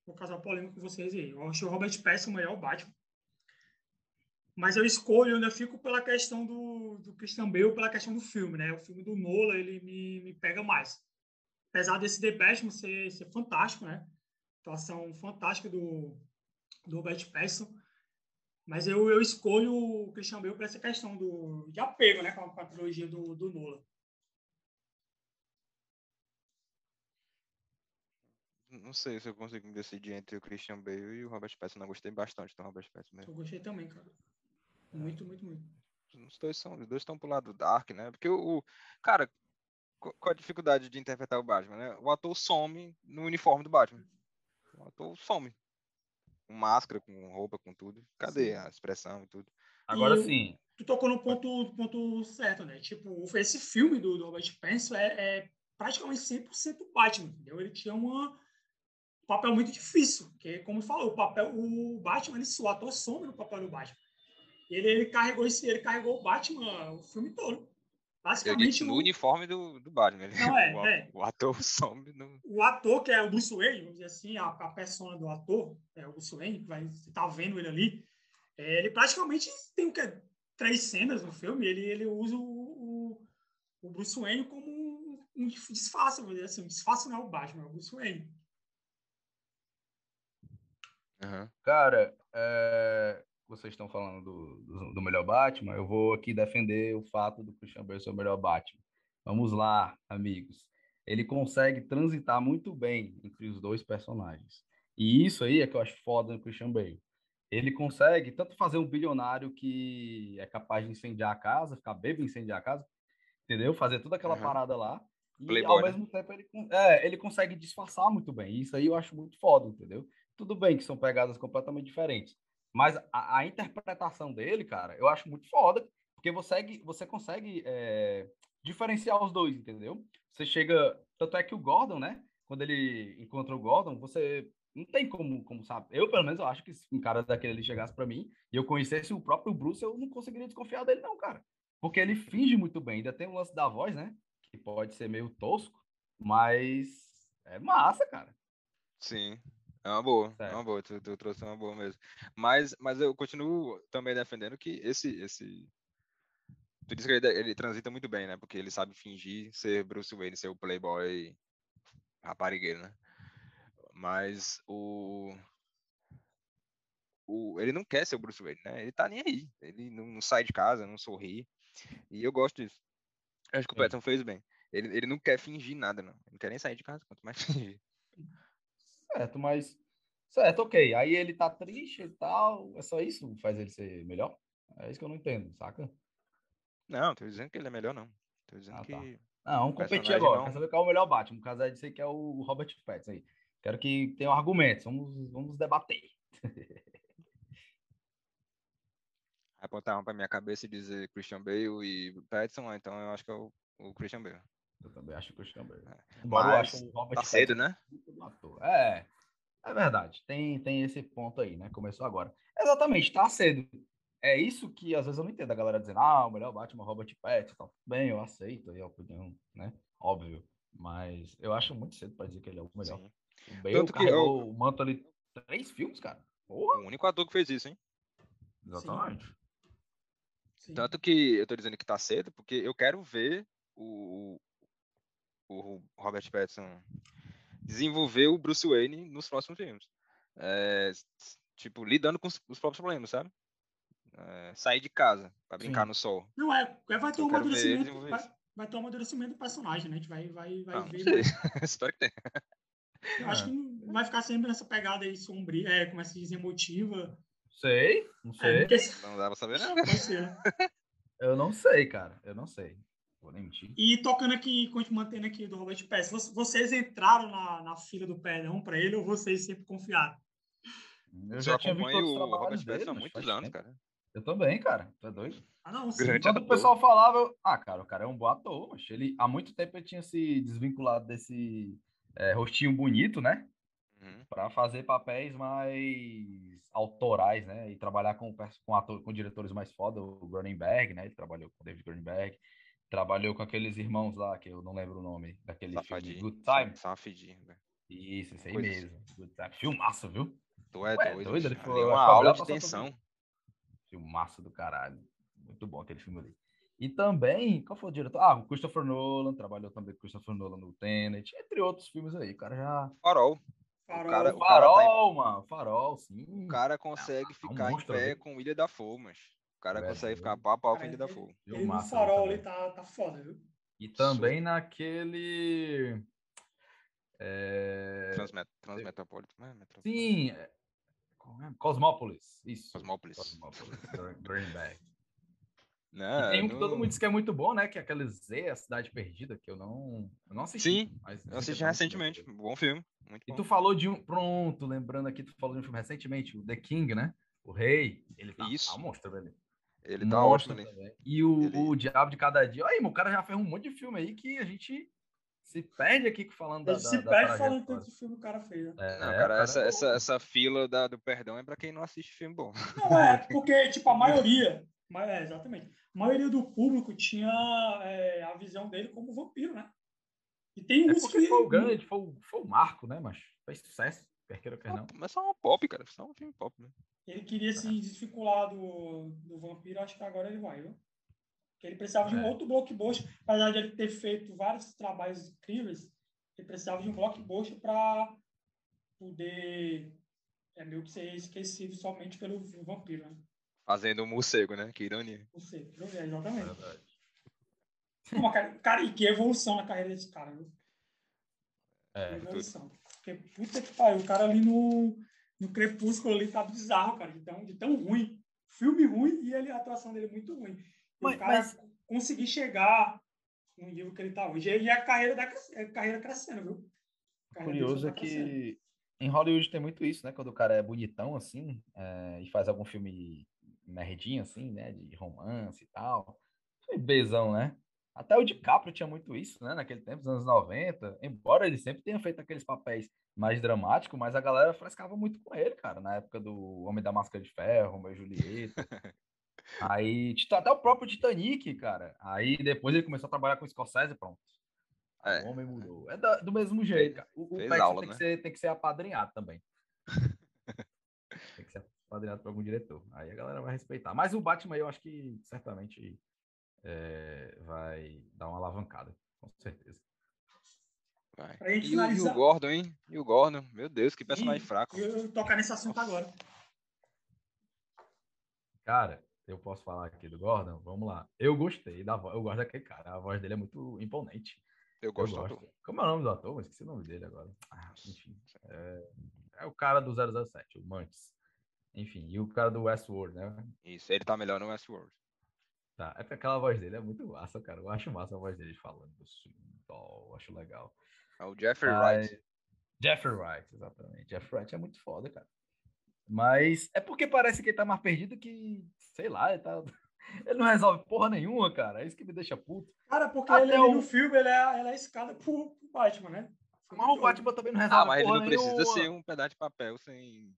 vou causar polêmica com vocês aí. Eu acho o Robert Pattinson o melhor Batman. Mas eu escolho, eu ainda fico pela questão do, do Christian Bale, pela questão do filme, né? O filme do Nola, ele me, me pega mais. Apesar desse The Batman ser, ser fantástico, né? Atuação fantástica do, do Robert Pattinson. Mas eu, eu escolho o Christian Bale por essa questão do, de apego, né? Com a, com a trilogia do, do Nola. Não sei se eu consigo me decidir entre o Christian Bale e o Robert Pattinson. Não gostei bastante do Robert Pattinson mesmo. Eu gostei também, cara. Muito, muito, muito. Os dois são, os dois estão pro lado dark, né? Porque o, o cara, qual a dificuldade de interpretar o Batman, né? O ator some no uniforme do Batman. O ator some. Com máscara, com roupa, com tudo. Cadê sim. a expressão e tudo? Agora e sim. Tu tocou no ponto, ponto certo, né? Tipo, esse filme do, do Robert Pattinson é, é praticamente 100% Batman, entendeu? Ele tinha uma papel muito difícil, porque, como falou, o papel, o Batman, ele, o ator some no papel do Batman. Ele, ele carregou esse, ele carregou o Batman o filme todo. Basicamente, Eu disse no, uniforme do, do Batman. Não, é, *laughs* o, é. o ator some no... O ator, que é o Bruce Wayne, vamos dizer assim, a, a persona do ator, é o Bruce Wayne, que vai, você tá vendo ele ali, é, ele praticamente tem o que? Três cenas no filme, ele, ele usa o, o, o Bruce Wayne como um, um disfarce, vamos dizer assim, um disfarce não é o Batman, é o Bruce Wayne. Uhum. Cara, é... vocês estão falando do, do, do, melhor Batman, eu vou aqui defender o fato do Christian Bale ser o melhor Batman. Vamos lá, amigos. Ele consegue transitar muito bem entre os dois personagens. E isso aí é que eu acho foda no Christian Bale. Ele consegue tanto fazer um bilionário que é capaz de incendiar a casa, ficar bêbado e incendiar a casa, entendeu? Fazer toda aquela uhum. parada lá. E Playboy, ao né? mesmo tempo ele, é, ele consegue disfarçar muito bem. Isso aí eu acho muito foda, entendeu? Tudo bem que são pegadas completamente diferentes. Mas a, a interpretação dele, cara, eu acho muito foda, porque você, você consegue é, diferenciar os dois, entendeu? Você chega. Tanto é que o Gordon, né? Quando ele encontra o Gordon, você não tem como, como sabe. Eu, pelo menos, eu acho que se um cara daquele ali chegasse para mim e eu conhecesse o próprio Bruce, eu não conseguiria desconfiar dele, não, cara. Porque ele finge muito bem. Ainda tem o lance da voz, né? Que pode ser meio tosco, mas é massa, cara. Sim. É uma boa, certo. é uma boa, tu, tu, trouxe uma boa mesmo. Mas, mas eu continuo também defendendo que esse, esse... Tu disse que ele, ele transita muito bem, né? Porque ele sabe fingir ser Bruce Wayne, ser o playboy raparigueiro, né? Mas o... o... Ele não quer ser o Bruce Wayne, né? Ele tá nem aí. Ele não, não sai de casa, não sorri. E eu gosto disso. Eu acho que o Patton fez bem. Ele, ele não quer fingir nada, não. Ele não quer nem sair de casa, quanto mais *laughs* fingir. Certo, mas. Certo, ok. Aí ele tá triste e tal. É só isso que faz ele ser melhor? É isso que eu não entendo, saca? Não, tô dizendo que ele é melhor, não. Tô dizendo ah, que. Tá. Não, vamos competir agora. Não... Quer saber qual é o melhor Batman? No caso é dizer que é o Robert Pattinson aí. Quero que tenham argumentos. Vamos, vamos debater. Apontar uma pra minha cabeça e dizer Christian Bale e Pattinson, então eu acho que é o, o Christian Bale. Eu também acho que o Christian Bale. É. Embora Mas, eu acho o Robert tá cedo, né? É, é verdade. Tem, tem esse ponto aí, né? Começou agora. Exatamente, tá cedo. É isso que às vezes eu não entendo a galera dizendo, ah, o melhor Batman é Robert Pattinson. Tá bem, eu aceito aí a opinião, né? Óbvio. Mas eu acho muito cedo pra dizer que ele é o melhor. Sim. O Bale Tanto que eu- o manto ali três filmes, cara. Porra, O único ator que fez isso, hein? exatamente. Sim. Tanto que eu tô dizendo que tá cedo, porque eu quero ver o, o Robert Pattinson desenvolver o Bruce Wayne nos próximos filmes. É, tipo, lidando com os, os próprios problemas, sabe? É, sair de casa pra brincar Sim. no sol. Não, é, é, vai ter um amadurecimento. Vai, vai ter um amadurecimento do personagem, né? A gente vai, vai, vai não ver. mas *laughs* Espero que tenha. Eu acho É. que não vai ficar sempre nessa pegada aí sombria, é, como é que se diz, emotiva. Sei, não É, sei. porque Não dá pra saber, não. né? *laughs* Eu não sei, cara. Eu não sei. Vou nem mentir. E tocando aqui, mantendo aqui do Robert vo- vocês entraram na, na fila do perdão para ele ou vocês sempre confiaram? Eu Eu já tinha visto acompanho o Robert Pattinson há muitos anos, tempo. cara. Eu também, cara. Tu é doido? Ah, não, sim. Grande Quando o pessoal falava, eu, ah, cara, o cara é um bom ator, mas ele há muito tempo ele tinha se desvinculado desse é, rostinho bonito, né? Uhum. Pra fazer papéis mais autorais, né? E trabalhar com, com, ator, com diretores mais foda, o Cronenberg, né? Ele trabalhou com o David Cronenberg, trabalhou com aqueles irmãos lá, que eu não lembro o nome, daquele filme Safadinho. Good Time. Safadinho, velho. Isso, esse aí Coisa mesmo. Good Time. Filmaço, viu? Tu é Ué, doido, doido, ele foi- foi uma aula de tensão. Filmaço do caralho. Muito bom aquele filme ali. E também, qual foi o diretor? Ah, o Christopher Nolan, trabalhou também com o Christopher Nolan no Tenet, entre outros filmes aí. O cara já. Farol. Farol. cara- O tá em- Farol, mano. Farol, sim. O cara consegue é um ficar em monstro, pé viu? com Ilha da Fogo, mas O cara É, consegue doido. ficar pau a pau com Cara, da ele- Fogo. Ele no Filmaço farol ali tá, tá foda, viu? E também naquele. É... Transmet Transmetropolitan. não é Metro- Sim. é- é? Cosmópolis. Isso. Cosmópolis. Cosmópolis. Green- Greenback. Não, tem um que todo não- mundo diz que é muito bom, né? Que é aquele Z, A Cidade Perdida, que eu não, eu não assisti. Sim, mas Eu assisti é recentemente. bom. Bom filme. Muito E bom. tu falou de um. Pronto, lembrando aqui, tu falou de um filme recentemente, o The King, né? O Rei. Ele tá, Isso. tá um monstro, velho. Ele tá Monstro ótimo também. E o, Ele- o Diabo de Cada Dia. Aí, o cara já fez um monte de filme aí que a gente se perde aqui falando da. Se da, da perde falando tanto filme que o cara fez. Né? É, Não, é, cara, cara, essa, é essa, essa fila da, do perdão é pra quem não assiste filme bom. Não, é, *laughs* porque, tipo, a maioria, ma- é, exatamente, a maioria do público tinha é, a visão dele como vampiro, né? E tem É uns que... foi o grande, foi, o- foi o marco, né? Mas fez sucesso, quer queira quer não. Mas só uma pop, cara. Só um filme pop, né? Ele queria se desvincular do, do vampiro, acho que agora ele vai, viu? Porque ele precisava de um É. outro blockbuster, apesar de ele ter feito vários trabalhos incríveis, ele precisava de um blockbuster para poder é, meio que ser esquecido somente pelo vampiro, né? Fazendo um morcego, né? Que ironia. Eu ver, exatamente. Verdade. Uma, cara, cara, e que evolução na carreira desse cara, viu? Que É, evolução. Porque, puta que pariu, o cara ali no, no Crepúsculo ali tá bizarro, cara, de tão, de tão ruim. Filme ruim e ele, a atuação dele é muito ruim. E Mas- o cara mas- conseguir chegar no nível que ele tá hoje. E a carreira, da, a carreira crescendo, viu? Carreira curioso é tá crescendo. que em Hollywood tem muito isso, né? Quando o cara é bonitão, assim, é, e faz algum filme nerdinho, assim, né? De romance e tal. Filme Bezão, né? Até o DiCaprio tinha muito isso, né? Naquele tempo, nos anos 90. Embora ele sempre tenha feito aqueles papéis mais dramáticos, mas a galera frescava muito com ele, cara. Na época do Homem da Máscara de Ferro, Romeu e Julieta. Aí, até o próprio Titanic, cara. Aí depois ele começou a trabalhar com o Scorsese, pronto. É. O homem mudou. É da- do mesmo jeito, cara. O, o aula, tem, que né? ser, tem que ser apadrinhado também. *laughs* tem que ser apadrinhado por algum diretor. Aí a galera vai respeitar. Mas o Batman eu acho que certamente é, vai dar uma alavancada, com certeza. Vai. Pra gente E, o, e o finalizar- Gordon, hein? E o Gordon. Meu Deus, que personagem E fraco. Eu, eu tocar nesse assunto agora. Cara, eu posso falar aqui do Gordon? Vamos lá. Eu gostei da voz. Eu gosto daquele cara. A voz dele é muito imponente. Eu Eu gosto do gosto. Como é o nome do ator? Eu esqueci o nome dele agora. Ah, enfim. É, é o cara do 007, o Mantis. Enfim, e o cara do Westworld, né? Isso, ele tá melhor no Westworld. Tá, é porque aquela voz dele é muito massa, cara. Eu acho massa a voz dele falando assim. ó, eu acho legal. É o Jeffrey Mas- Wright. Jeffrey Wright, exatamente. Jeffrey Wright é muito foda, cara. Mas é porque parece que ele tá mais perdido que, sei lá, ele, tá... *laughs* ele não resolve porra nenhuma, cara. É isso que me deixa puto. Cara, porque Até ele ali o- no filme, ele é, ele é escada pro, pro Batman, né? Mas o Batman também não resolve Ah, mas ele não precisa nenhuma. ser um pedaço de papel sem.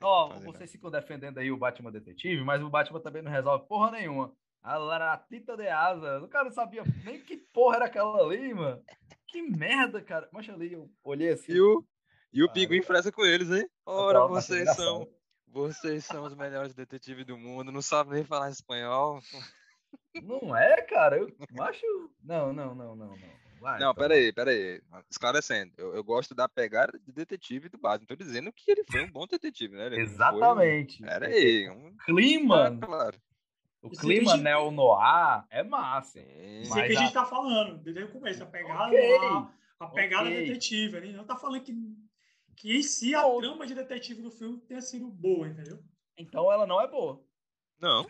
Ó, nada. vocês ficam defendendo aí o Batman Detetive, mas o Batman também não resolve porra nenhuma. A laratita de asas. O cara não sabia nem que porra era aquela ali, mano. que merda, cara. Mas ali eu olhei assim. E o, e o Pinguim fresa com eles, hein? Ora, vocês são. Vocês são os melhores detetives do mundo, não sabem nem falar espanhol. Não é, cara. Eu acho. Não, não, não, não, não. Vai, Não, tá pera bom. aí, pera aí. Esclarecendo, eu, eu gosto da pegada de detetive do Batman. Tô dizendo que ele foi um bom detetive, né? Ele um- Exatamente. Pera aí. Um... Clima, Claro. O Isso clima gente- neo-noir é massa. Sim. Isso Mas é que a a- gente tá falando, desde o começo. A pegada, Ok, a, a pegada ok. detetive. Ele não tá falando que, que em si a Não. trama de detetive do filme tenha sido boa, entendeu? Então ela não é boa. Não.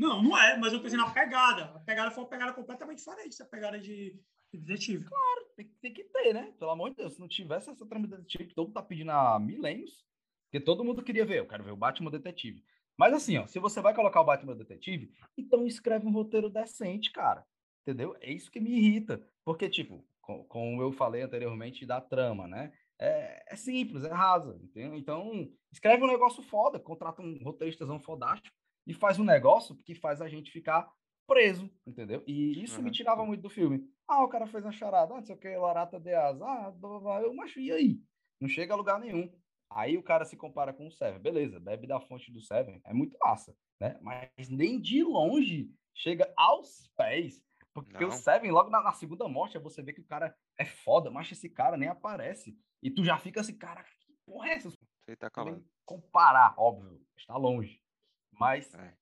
Não, não é, mas eu tô dizendo a pegada. A pegada foi uma pegada completamente diferente da pegada de, de detetive. Tem, tem que ter, né? Pelo amor de Deus, se não tivesse essa trama de detetive que todo mundo tá pedindo há milênios, porque todo mundo queria ver, eu quero ver o Batman Detetive. Mas assim, ó, se você vai colocar o Batman Detetive, então escreve um roteiro decente, cara. Entendeu? É isso que me irrita. Porque, tipo, com- como eu falei anteriormente da trama, né? É, é simples, é rasa. Entendeu? Então, escreve um negócio foda, contrata um roteiristas fodástico e faz um negócio que faz a gente ficar preso, entendeu? E isso me Uhum. tirava muito do filme. Ah, o cara fez uma charada, ah, não sei o que, Larata de asa, ah, blá, blá, blá. eu, mas e aí? Não chega a lugar nenhum. Aí o cara se compara com o Seven, beleza, bebe da fonte do Seven, é muito massa, né? Mas nem de longe chega aos pés. Porque o Não. Seven, logo na, na segunda morte, você vê que o cara é foda, mas esse cara nem aparece. E tu já fica assim, cara, que porra é essa? Você tá Nem calando. comparar, óbvio, está longe. Mas É.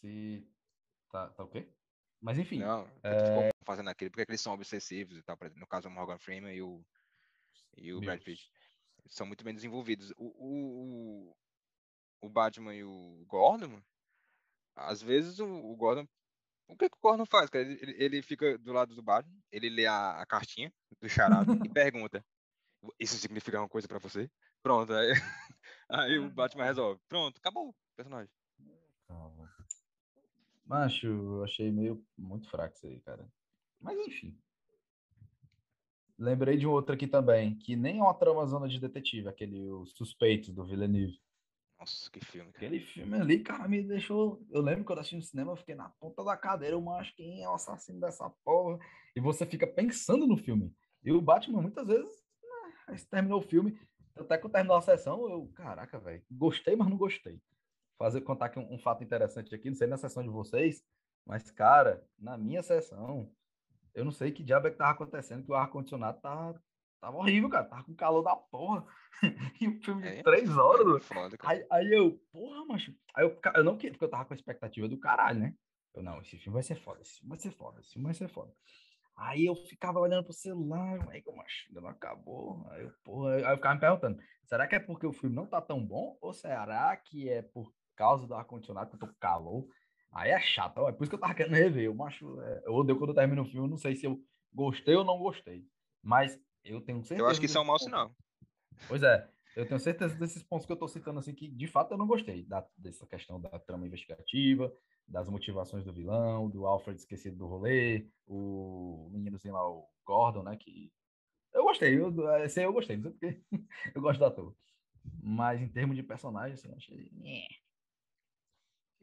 se. Tá, tá o quê? Mas enfim. Não, é... fazendo aquilo, porque eles são obsessivos e tal. No caso, o Morgan Freeman e o, e o Brad. Pitt. São muito bem desenvolvidos. O, o, o, Batman e o Gordon, às vezes o, o Gordon. O que, que o Gordon faz, cara? Ele, ele- fica do lado do Batman, ele lê a, a cartinha do charada e *laughs* pergunta: Isso significa alguma coisa pra você? Pronto, aí, *laughs* aí o Batman resolve. Pronto, acabou o personagem. Calma. Macho, eu achei meio muito fraco isso aí, cara. Mas enfim. Lembrei de um outro aqui também, que nem é uma trama zona de detetive, aquele Os Suspeitos do Villeneuve. Nossa, que filme, cara. Aquele filme ali, cara, me deixou. Eu lembro que eu assisti no cinema, eu fiquei na ponta da cadeira, eu acho quem é o assassino dessa porra. E você fica pensando no filme. E o Batman, muitas vezes, né, terminou o filme, até que eu terminou a sessão, eu, caraca, velho, gostei, mas não gostei. Fazer contar aqui um, um fato interessante aqui, não sei na sessão de vocês, mas, cara, na minha sessão, eu não sei que diabo é que tava acontecendo, que o ar-condicionado tava, tava horrível, cara, tava com calor da porra. e *laughs* um filme de É, três horas, É foda. Aí, aí eu, porra, macho. Aí eu, eu não queria, porque eu tava com a expectativa do caralho, né? Eu, não, esse filme vai ser foda, esse filme vai ser foda, esse filme vai ser foda. Aí eu ficava olhando pro celular, aí, macho, ainda não acabou. Aí eu, porra, aí eu ficava me perguntando, será que é porque o filme não tá tão bom? Ou será que é por causa do ar-condicionado que eu tô com calor? Aí é chato, ó, é por isso que eu tava querendo rever. Eu, macho, é, eu odeio quando eu termino o filme, não sei se eu gostei ou não gostei. Mas eu tenho certeza. Eu acho que isso é um mau sinal. Pois é, eu tenho certeza desses pontos que eu tô citando assim, que de fato eu não gostei da, dessa questão da trama investigativa, das motivações do vilão, do Alfred esquecido do rolê, o meninozinho lá, o Gordon, né, que eu gostei, eu, esse aí eu gostei, não sei porque *laughs* eu gosto do ator. Mas em termos de personagem, assim, eu achei...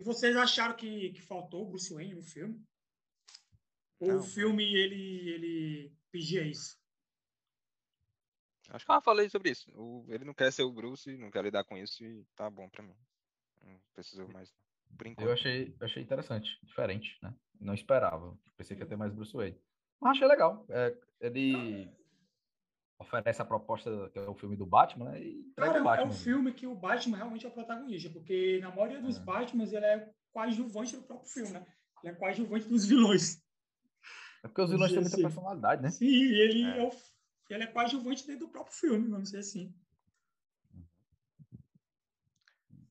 E vocês acharam que, que faltou o Bruce Wayne no filme? Ou Não, o filme ele, ele pedia isso? Acho que eu já falei sobre isso. O- ele não quer ser o Bruce, não quer lidar com isso e tá bom pra mim. Não precisou mais. Enquanto. Eu achei, achei interessante, diferente, né? Não esperava, pensei que ia ter mais Bruce Wayne. Mas achei legal, é, ele oferece a proposta que é o filme do Batman, né? E Cara, o é Batman. um filme que o Batman realmente é o protagonista, porque na maioria dos É. Batmans ele é coadjuvante do próprio filme, né? Ele é coadjuvante dos vilões. É porque os vilões têm muita personalidade, né? Sim, ele É. é, o, ele é coadjuvante dentro do próprio filme, vamos dizer assim.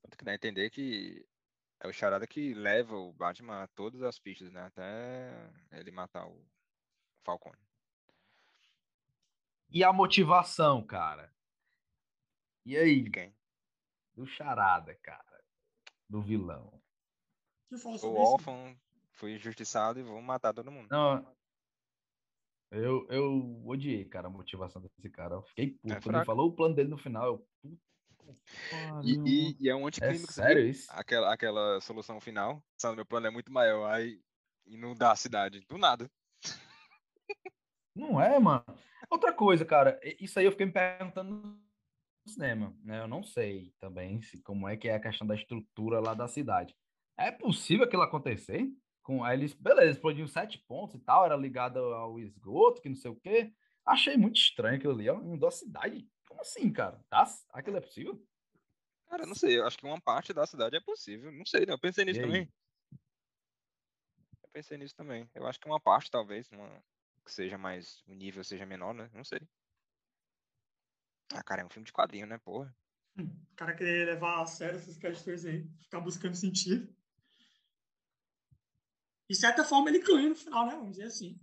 Tanto que dá a entender que é o Charada que leva o Batman a todas as pistas, né? Até ele matar o Falcone. E a motivação, cara? E aí, quem? do charada, cara? Do vilão. O órfão foi injustiçado e vão matar todo mundo. Não, eu, eu odiei, cara, a motivação desse cara. Eu fiquei puto. Quando ele falou o plano dele no final, eu... E, e- e é um É anticlímax. viu? sério isso? Aquela, aquela solução final. Sabe, meu plano é muito maior. Aí inundar a cidade. Do nada. *laughs* Não é, mano. Outra coisa, cara, isso aí eu fiquei me perguntando no cinema, né? Eu não sei também se, como é que é a questão da estrutura lá da cidade. É possível aquilo acontecer? Com, aí eles, beleza, explodiu sete pontos e tal, era ligado ao esgoto, que não sei o quê. Achei muito estranho aquilo ali, é da cidade. Como assim, cara? Tá, aquilo é possível? Cara, não sei, eu acho que uma parte da cidade é possível. Não sei, não. Eu pensei nisso também. Eu pensei nisso também. Eu acho que uma parte, talvez, uma... que seja mais. O nível seja menor, né? Não sei. Ah, cara, é um filme de quadrinho, né, porra? Hum, o cara querer levar a sério essas questões aí, ficar buscando sentido. De certa forma, ele ganha no final, né? Vamos dizer assim.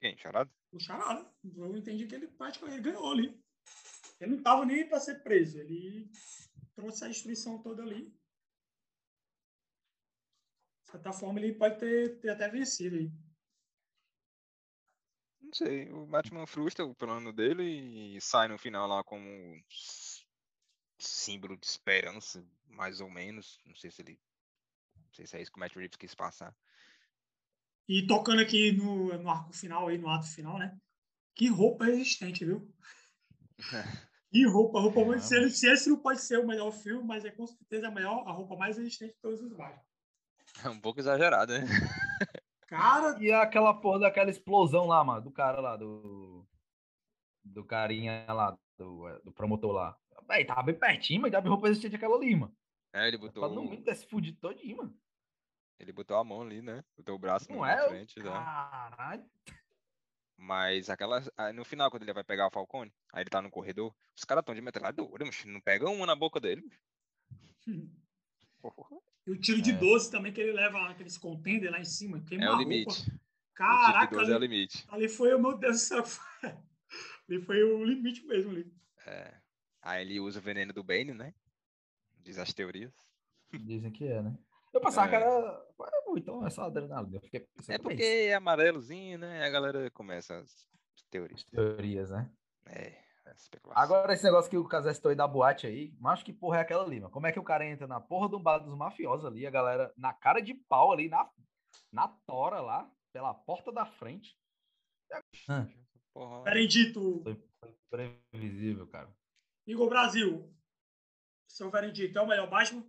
Quem? Charada? O Charada. Eu entendi que ele praticamente ganhou ali. Ele não estava nem para ser preso. Ele trouxe a destruição toda ali. Certa forma, ele pode ter, ter até vencido aí. Não sei. O Batman frustra o plano dele e sai no final lá como símbolo de esperança, mais ou menos. Não sei se ele. Não sei se é isso que o Matt Reeves quis passar. E tocando aqui no, no arco final, aí, no ato final, né? Que roupa resistente, viu? *laughs* E roupa, roupa muito. Se, se esse não pode ser o melhor filme, mas é com certeza a maior, a roupa mais resistente de todos os Batman. É um pouco exagerado, né? Cara. E aquela porra daquela explosão lá, mano, do cara lá, do. Do carinha lá, do, é, do promotor lá. Véi, tava bem pertinho, mas dava roupa resistente aquela ali, mano. É, ele botou. Pra não ter se fudido todinho, mano. Ele botou a mão ali, né? Botou o braço não na é? frente. Já. Caralho. Mas aquela. No final, quando ele vai pegar o Falcone, aí ele tá no corredor, os caras tão de metralhadora, não pega uma na boca dele. *laughs* E o tiro de é. 12 também que ele leva aqueles contender lá em cima. É o limite. Caraca, o ali, é o limite. ali foi, meu Deus do céu. *laughs* ali foi o limite mesmo ali. É. Aí ele usa o veneno do Bane, né? Diz as teorias. Dizem que é, né? Eu pensava é. era. Então é só adrenalina. Eu fiquei é porque é amarelozinho, né? A galera começa as teorias. As teorias, né? É, Agora, esse negócio que o Casé citou aí da boate aí, mas que porra é aquela ali, mano? Como é que o cara entra na porra do bar dos mafiosos ali, a galera na cara de pau ali, na, na tora lá, pela porta da frente. Porra. Veredito. Foi previsível, cara. Igor Brasil. Seu veredito é o melhor Batman?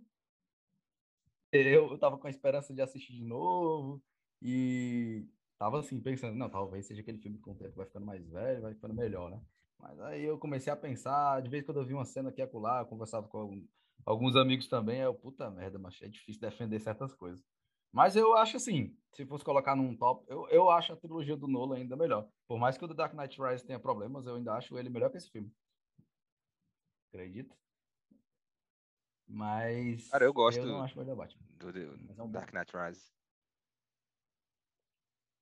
Eu, eu tava com a esperança de assistir de novo e tava assim, pensando, não, talvez seja aquele filme que com o tempo vai ficando mais velho, vai ficando melhor, né? Mas aí eu comecei a pensar, de vez em quando eu vi uma cena aqui e acolá, eu conversava com algum, alguns amigos também, eu, puta merda, mas é difícil defender certas coisas. Mas eu acho assim, se fosse colocar num top, eu, eu acho a trilogia do Nolan ainda melhor. Por mais que o The Dark Knight Rises tenha problemas, eu ainda acho ele melhor que esse filme. Acredita? Mas. Cara, eu gosto eu não acho melhor Batman. do, do é um Dark Knight Rises.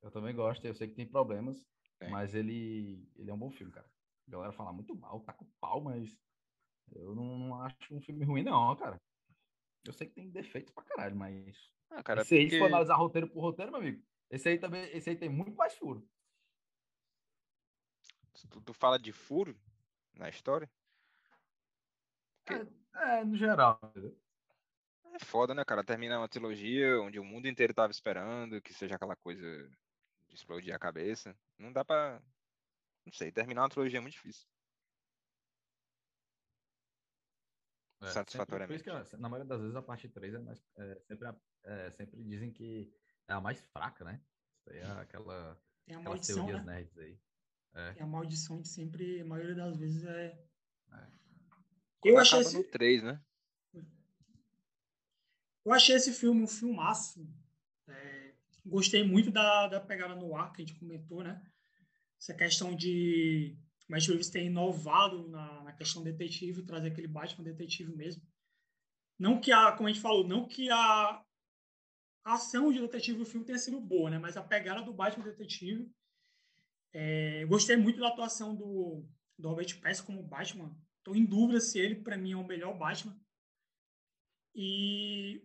Eu também gosto, eu sei que tem problemas, é. mas ele, ele é um bom filme, cara. A galera fala muito mal, tá com pau, mas eu não, não acho um filme ruim, não, cara. Eu sei que tem defeitos pra caralho, mas. Ah, cara, aí, porque... se for analisar roteiro por roteiro, meu amigo, esse aí também, esse aí tem muito mais furo. Tu, tu fala de furo na história? Porque... É, é, no geral. É foda, né, cara? Terminar uma trilogia onde o mundo inteiro tava esperando que seja aquela coisa de explodir a cabeça. Não dá pra. Não sei, terminar uma trilogia é muito difícil. É, Satisfatoriamente. Sempre, que, na maioria das vezes a parte 3 é mais. É, sempre, é, sempre dizem que é a mais fraca, né? Isso aí é aquela. Tem a maldição. Né? Nerds aí. É. Tem a maldição de sempre, a maioria das vezes é. é. Eu achei esse... no 3, né? Eu achei esse filme um filmaço. É, gostei muito da, da pegada no ar que a gente comentou, né? Essa questão de Matt Reeves ter inovado na, na questão detetive, trazer aquele Batman detetive mesmo. Não que a, como a gente falou, não que a, ação de detetive do filme tenha sido boa, né? Mas a pegada do Batman detetive. É, gostei muito da atuação do, do Robert Pattinson como Batman. Estou em dúvida se ele, para mim, é o melhor Batman. E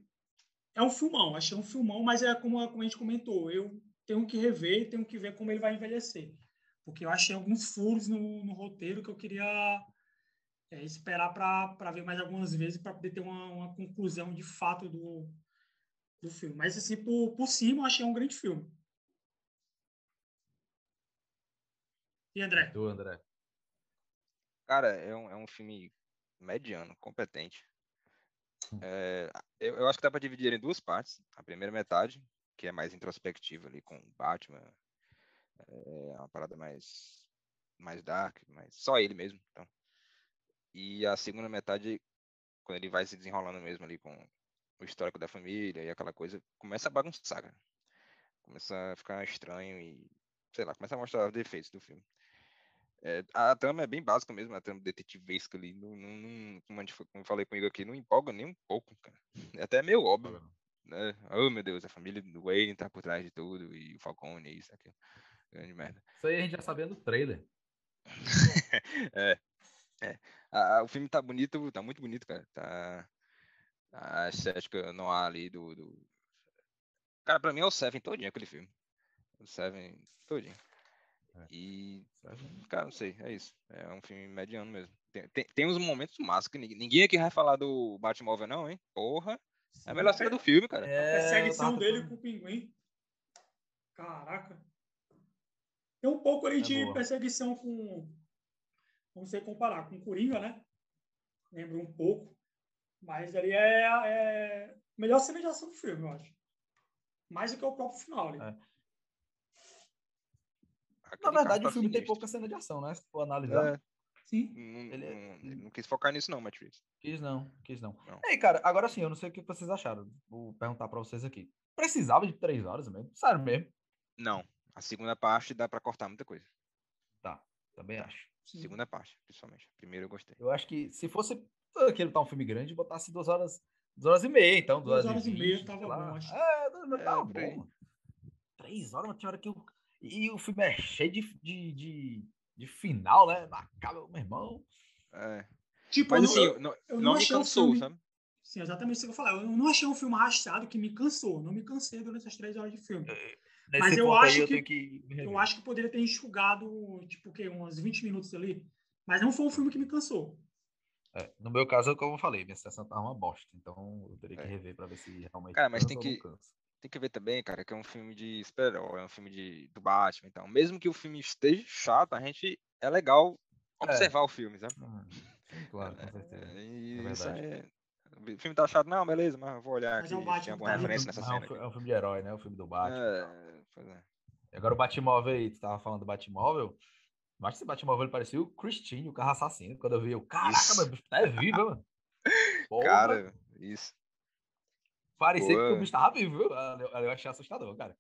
é um filmão, achei um filmão, mas é como, como a gente comentou, eu tenho que rever, tenho que ver como ele vai envelhecer. Porque eu achei alguns furos no, no roteiro que eu queria é, esperar para ver mais algumas vezes para poder ter uma, uma, conclusão de fato do, do filme. Mas, assim, por, por cima, eu achei um grande filme. E André? Tu, André. Cara, é um, é um filme mediano, competente. Hum. É, eu, eu acho que dá para dividir em duas partes. A primeira metade, que é mais introspectiva ali com o Batman, é uma parada mais mais dark, mais só ele mesmo. Então. E a segunda metade, quando ele vai se desenrolando mesmo ali com o histórico da família e aquela coisa, começa a bagunçar, cara. Começa a ficar estranho e, sei lá, começa a mostrar os defeitos do filme. É, a trama é bem básica mesmo, a trama detetivesca ali, não, não, não, como, gente, como eu falei comigo aqui, não empolga nem um pouco, cara. *laughs* É até meio óbvio, né? Oh, meu Deus, a família do Wayne tá por trás de tudo, e o Falcone, isso, aquilo. Grande merda. Isso aí a gente já sabia do trailer. *laughs* é, é. A, o filme tá bonito, tá muito bonito, cara. Tá a estética não há ali do, do... Cara, pra mim é o Seven todinho aquele filme. O Seven todinho. É. E, cara, não sei, é isso. É um filme mediano mesmo. Tem, tem, tem uns momentos massa que ninguém, ninguém aqui vai falar do Batmóvel, não, hein? Porra. É a melhor cena do filme, cara. É, a perseguição dele com o pinguim. Caraca. Tem um pouco ali é de boa. perseguição com. Vamos ser comparar com Coringa, né? Lembra um pouco. Mas ali é, é a melhor cena de ação do filme, eu acho. Mais do que o próprio final ali. É. Na verdade, o filme tem pouca cena de ação, né? Se for analisar. É. Sim. Não, ele, é não, não, quis focar nisso, não, Matt Quis não, quis não. não. Ei, cara, agora sim, eu não sei o que vocês acharam. Vou perguntar pra vocês aqui. Precisava de três horas mesmo? Sério mesmo? Não. A segunda parte dá pra cortar muita coisa. Tá, também acho. Sim. Segunda parte, principalmente. Primeiro eu gostei. Eu acho que se fosse aquele tá um filme grande, botasse duas horas, duas horas e meia, então. Duas, duas horas e, meia tava lá. bom, acho. É, não, tava é, bom. Três horas, mas tinha hora que eu. E o filme é cheio de, de, de, de final, né? Acaba, meu irmão. É. Tipo, mas assim, eu, não, eu não, não me cansou, filme... sabe? Sim, exatamente isso que eu falei. Eu não achei um filme arrastado que me cansou. Não me cansei durante essas três horas de filme. É, nesse mas eu acho eu que, que eu acho que poderia ter enxugado, tipo, o quê? Uns 20 minutos ali. Mas não foi um filme que me cansou. É, no meu caso, é como eu falei, minha sessão tava uma bosta, então eu teria que é. rever para ver se realmente. Cara, mas tem que, tem que ver também, cara, que é um filme de super-herói, é um filme de, do Batman, então. Mesmo que o filme esteja chato, a gente. É legal é. observar o filme, sabe? Sim, claro, com certeza. É isso é. O filme tá chato, não, beleza, mas eu vou olhar mas aqui. É tem alguma referência nessa cena. É um filme de herói, né? O filme do Batman. É, pois é. E agora o Batmóvel aí, tu tava falando do Batmóvel. Mas esse Batmóvel ele parecia o Christine, o carro assassino. Quando eu vi, eu, caraca, o bicho tá vivo, mano. *laughs* Porra. Cara, isso. Parecia Pô. que o bicho tava vivo, viu? Eu achei assustador, cara.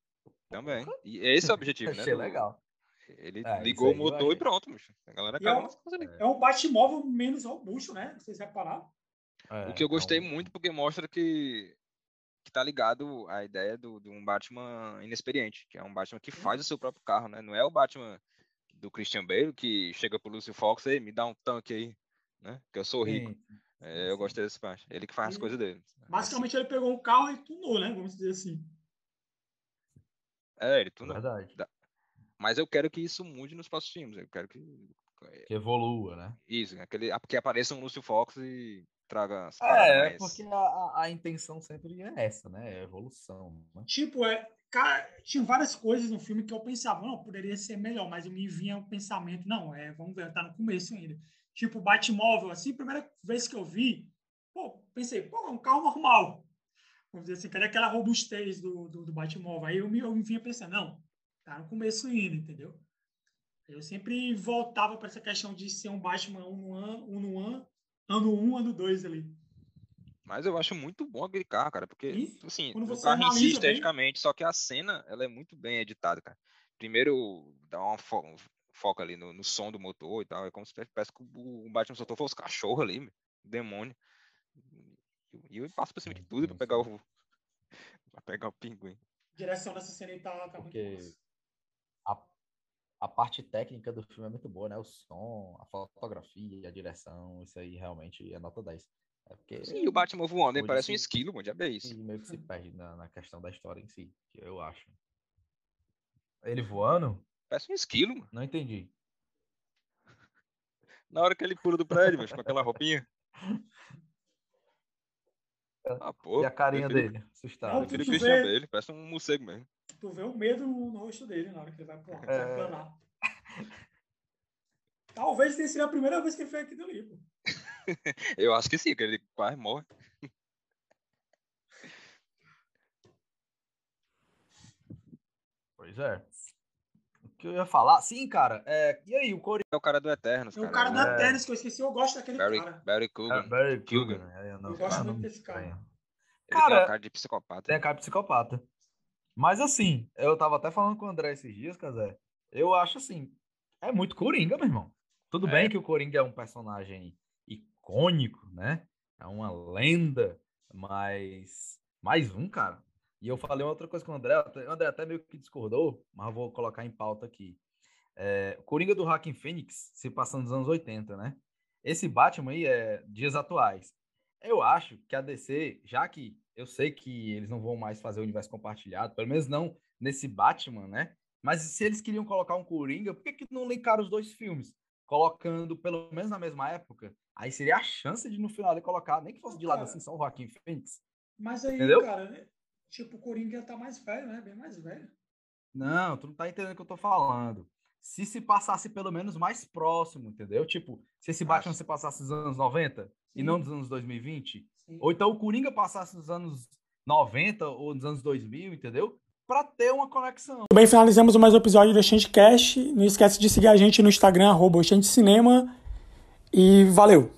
Também. E esse é o objetivo, *laughs* né? Achei legal. Ele é, ligou o motor e pronto, bicho. A galera é, um, é um Batmóvel menos robusto, né? Vocês repararam? É, o que eu gostei então... muito porque mostra que, que tá ligado à ideia do, de um Batman inexperiente, que é um Batman que faz o seu próprio carro, né? Não é o Batman do Christian Bale, que chega pro Lucio Fox e me dá um tanque aí, né? Que eu sou rico. Sim, é, eu gostei desse parte. Ele que faz as coisas dele. Basicamente ele pegou um carro e tunou, né? Vamos dizer assim. É, ele tunou. Verdade. Mas eu quero que isso mude nos próximos filmes. Eu quero que. Que evolua, né? Isso, aquele, que apareça um Lucio Fox e traga as É, mais... porque a, a, intenção sempre é essa, né? É evolução. Né? Tipo, é, Cara, tinha várias coisas no filme que eu pensava, não, poderia ser melhor, mas me vinha o um pensamento, não, é, vamos ver, tá no começo ainda. Tipo, Batmóvel, assim, primeira vez que eu vi, pô, pensei, pô, é um carro normal. Vamos dizer assim, cadê aquela robustez do, do, do Batmóvel? Aí eu me, eu me vinha pensando, não, tá no começo ainda, entendeu? Eu sempre voltava para essa questão de ser um Batman um no um no ano, ano um, ano dois ali. Mas eu acho muito bom aquele carro, cara, porque, e, assim, o carro em si, esteticamente, bem... só que a cena, ela é muito bem editada, cara. Primeiro, dá uma fo foca ali no, no, som do motor e tal, é como se parece que o Batman soltou foi os cachorros ali, meu, demônio. E eu passo por cima de tudo pra pegar o pra pegar o pinguim. A direção dessa cena aí tá, tá porque a parte técnica do filme é muito boa, né? O som, a fotografia, a direção, isso aí realmente é nota 10. É porque Sim, o Batman voando, ele parece um esquilo, já é isso. E meio que se perde na, na, questão da história em si, que eu acho. Ele voando? Parece um esquilo, mano. Não entendi. *laughs* Na hora que ele pula do prédio, mas com aquela roupinha. *laughs* Ah, pô, e a carinha prefiro, dele, assustado. Eu prefiro o Christian Bale, parece um morcego mesmo. Tu vê o medo no, rosto dele na hora que ele vai é... Talvez tenha sido a primeira vez que ele fez aquilo ali, pô. *laughs* Eu acho que sim, que ele quase morre. Pois é. O que eu ia falar? Sim, cara. É... E aí, o Coringa. É o cara do Eternos, É cara. o cara Ele do é- Eternos que eu esqueci, eu gosto daquele Barry, cara. Barry É, Coogan. Barry Kilgan. Kilgan. É, eu não, Eu gosto cara, muito desse cara. Ele tem Cara, uma cara de psicopata. Tem a cara de psicopata. Mas assim, eu tava até falando com o André esses dias, Casé. Eu acho assim, é muito Coringa, meu irmão. Tudo É. bem que o Coringa é um personagem icônico, né? É uma lenda, mas mais um, cara. E eu falei uma outra coisa com o André, o André até meio que discordou, mas vou colocar em pauta aqui. É, o Coringa do Joaquin Phoenix se passando nos anos 80, né? Esse Batman aí é dias atuais. Eu acho que a DC, já que eu sei que eles não vão mais fazer o universo compartilhado, pelo menos não nesse Batman, né? Mas se eles queriam colocar um Coringa, por que, que não linkaram os dois filmes? Colocando pelo menos na mesma época, aí seria a chance de no final ele colocar, nem que fosse de lado Cara. assim, só o Joaquim Phoenix. Mas aí, Entendeu? cara, né? tipo, o Coringa tá mais velho, né? Bem mais velho. Não, tu não tá entendendo o que eu tô falando. Se se passasse pelo menos mais próximo, entendeu? Tipo, se esse Batman Acho. se passasse nos anos 90 e Sim. não nos anos 2020, Sim. Ou então o Coringa passasse nos anos 90 ou nos anos 2000, entendeu? Pra ter uma conexão. Bem, finalizamos mais um episódio do Oxente Cast. Não esquece de seguir a gente no Instagram, arroba Cinema. E valeu!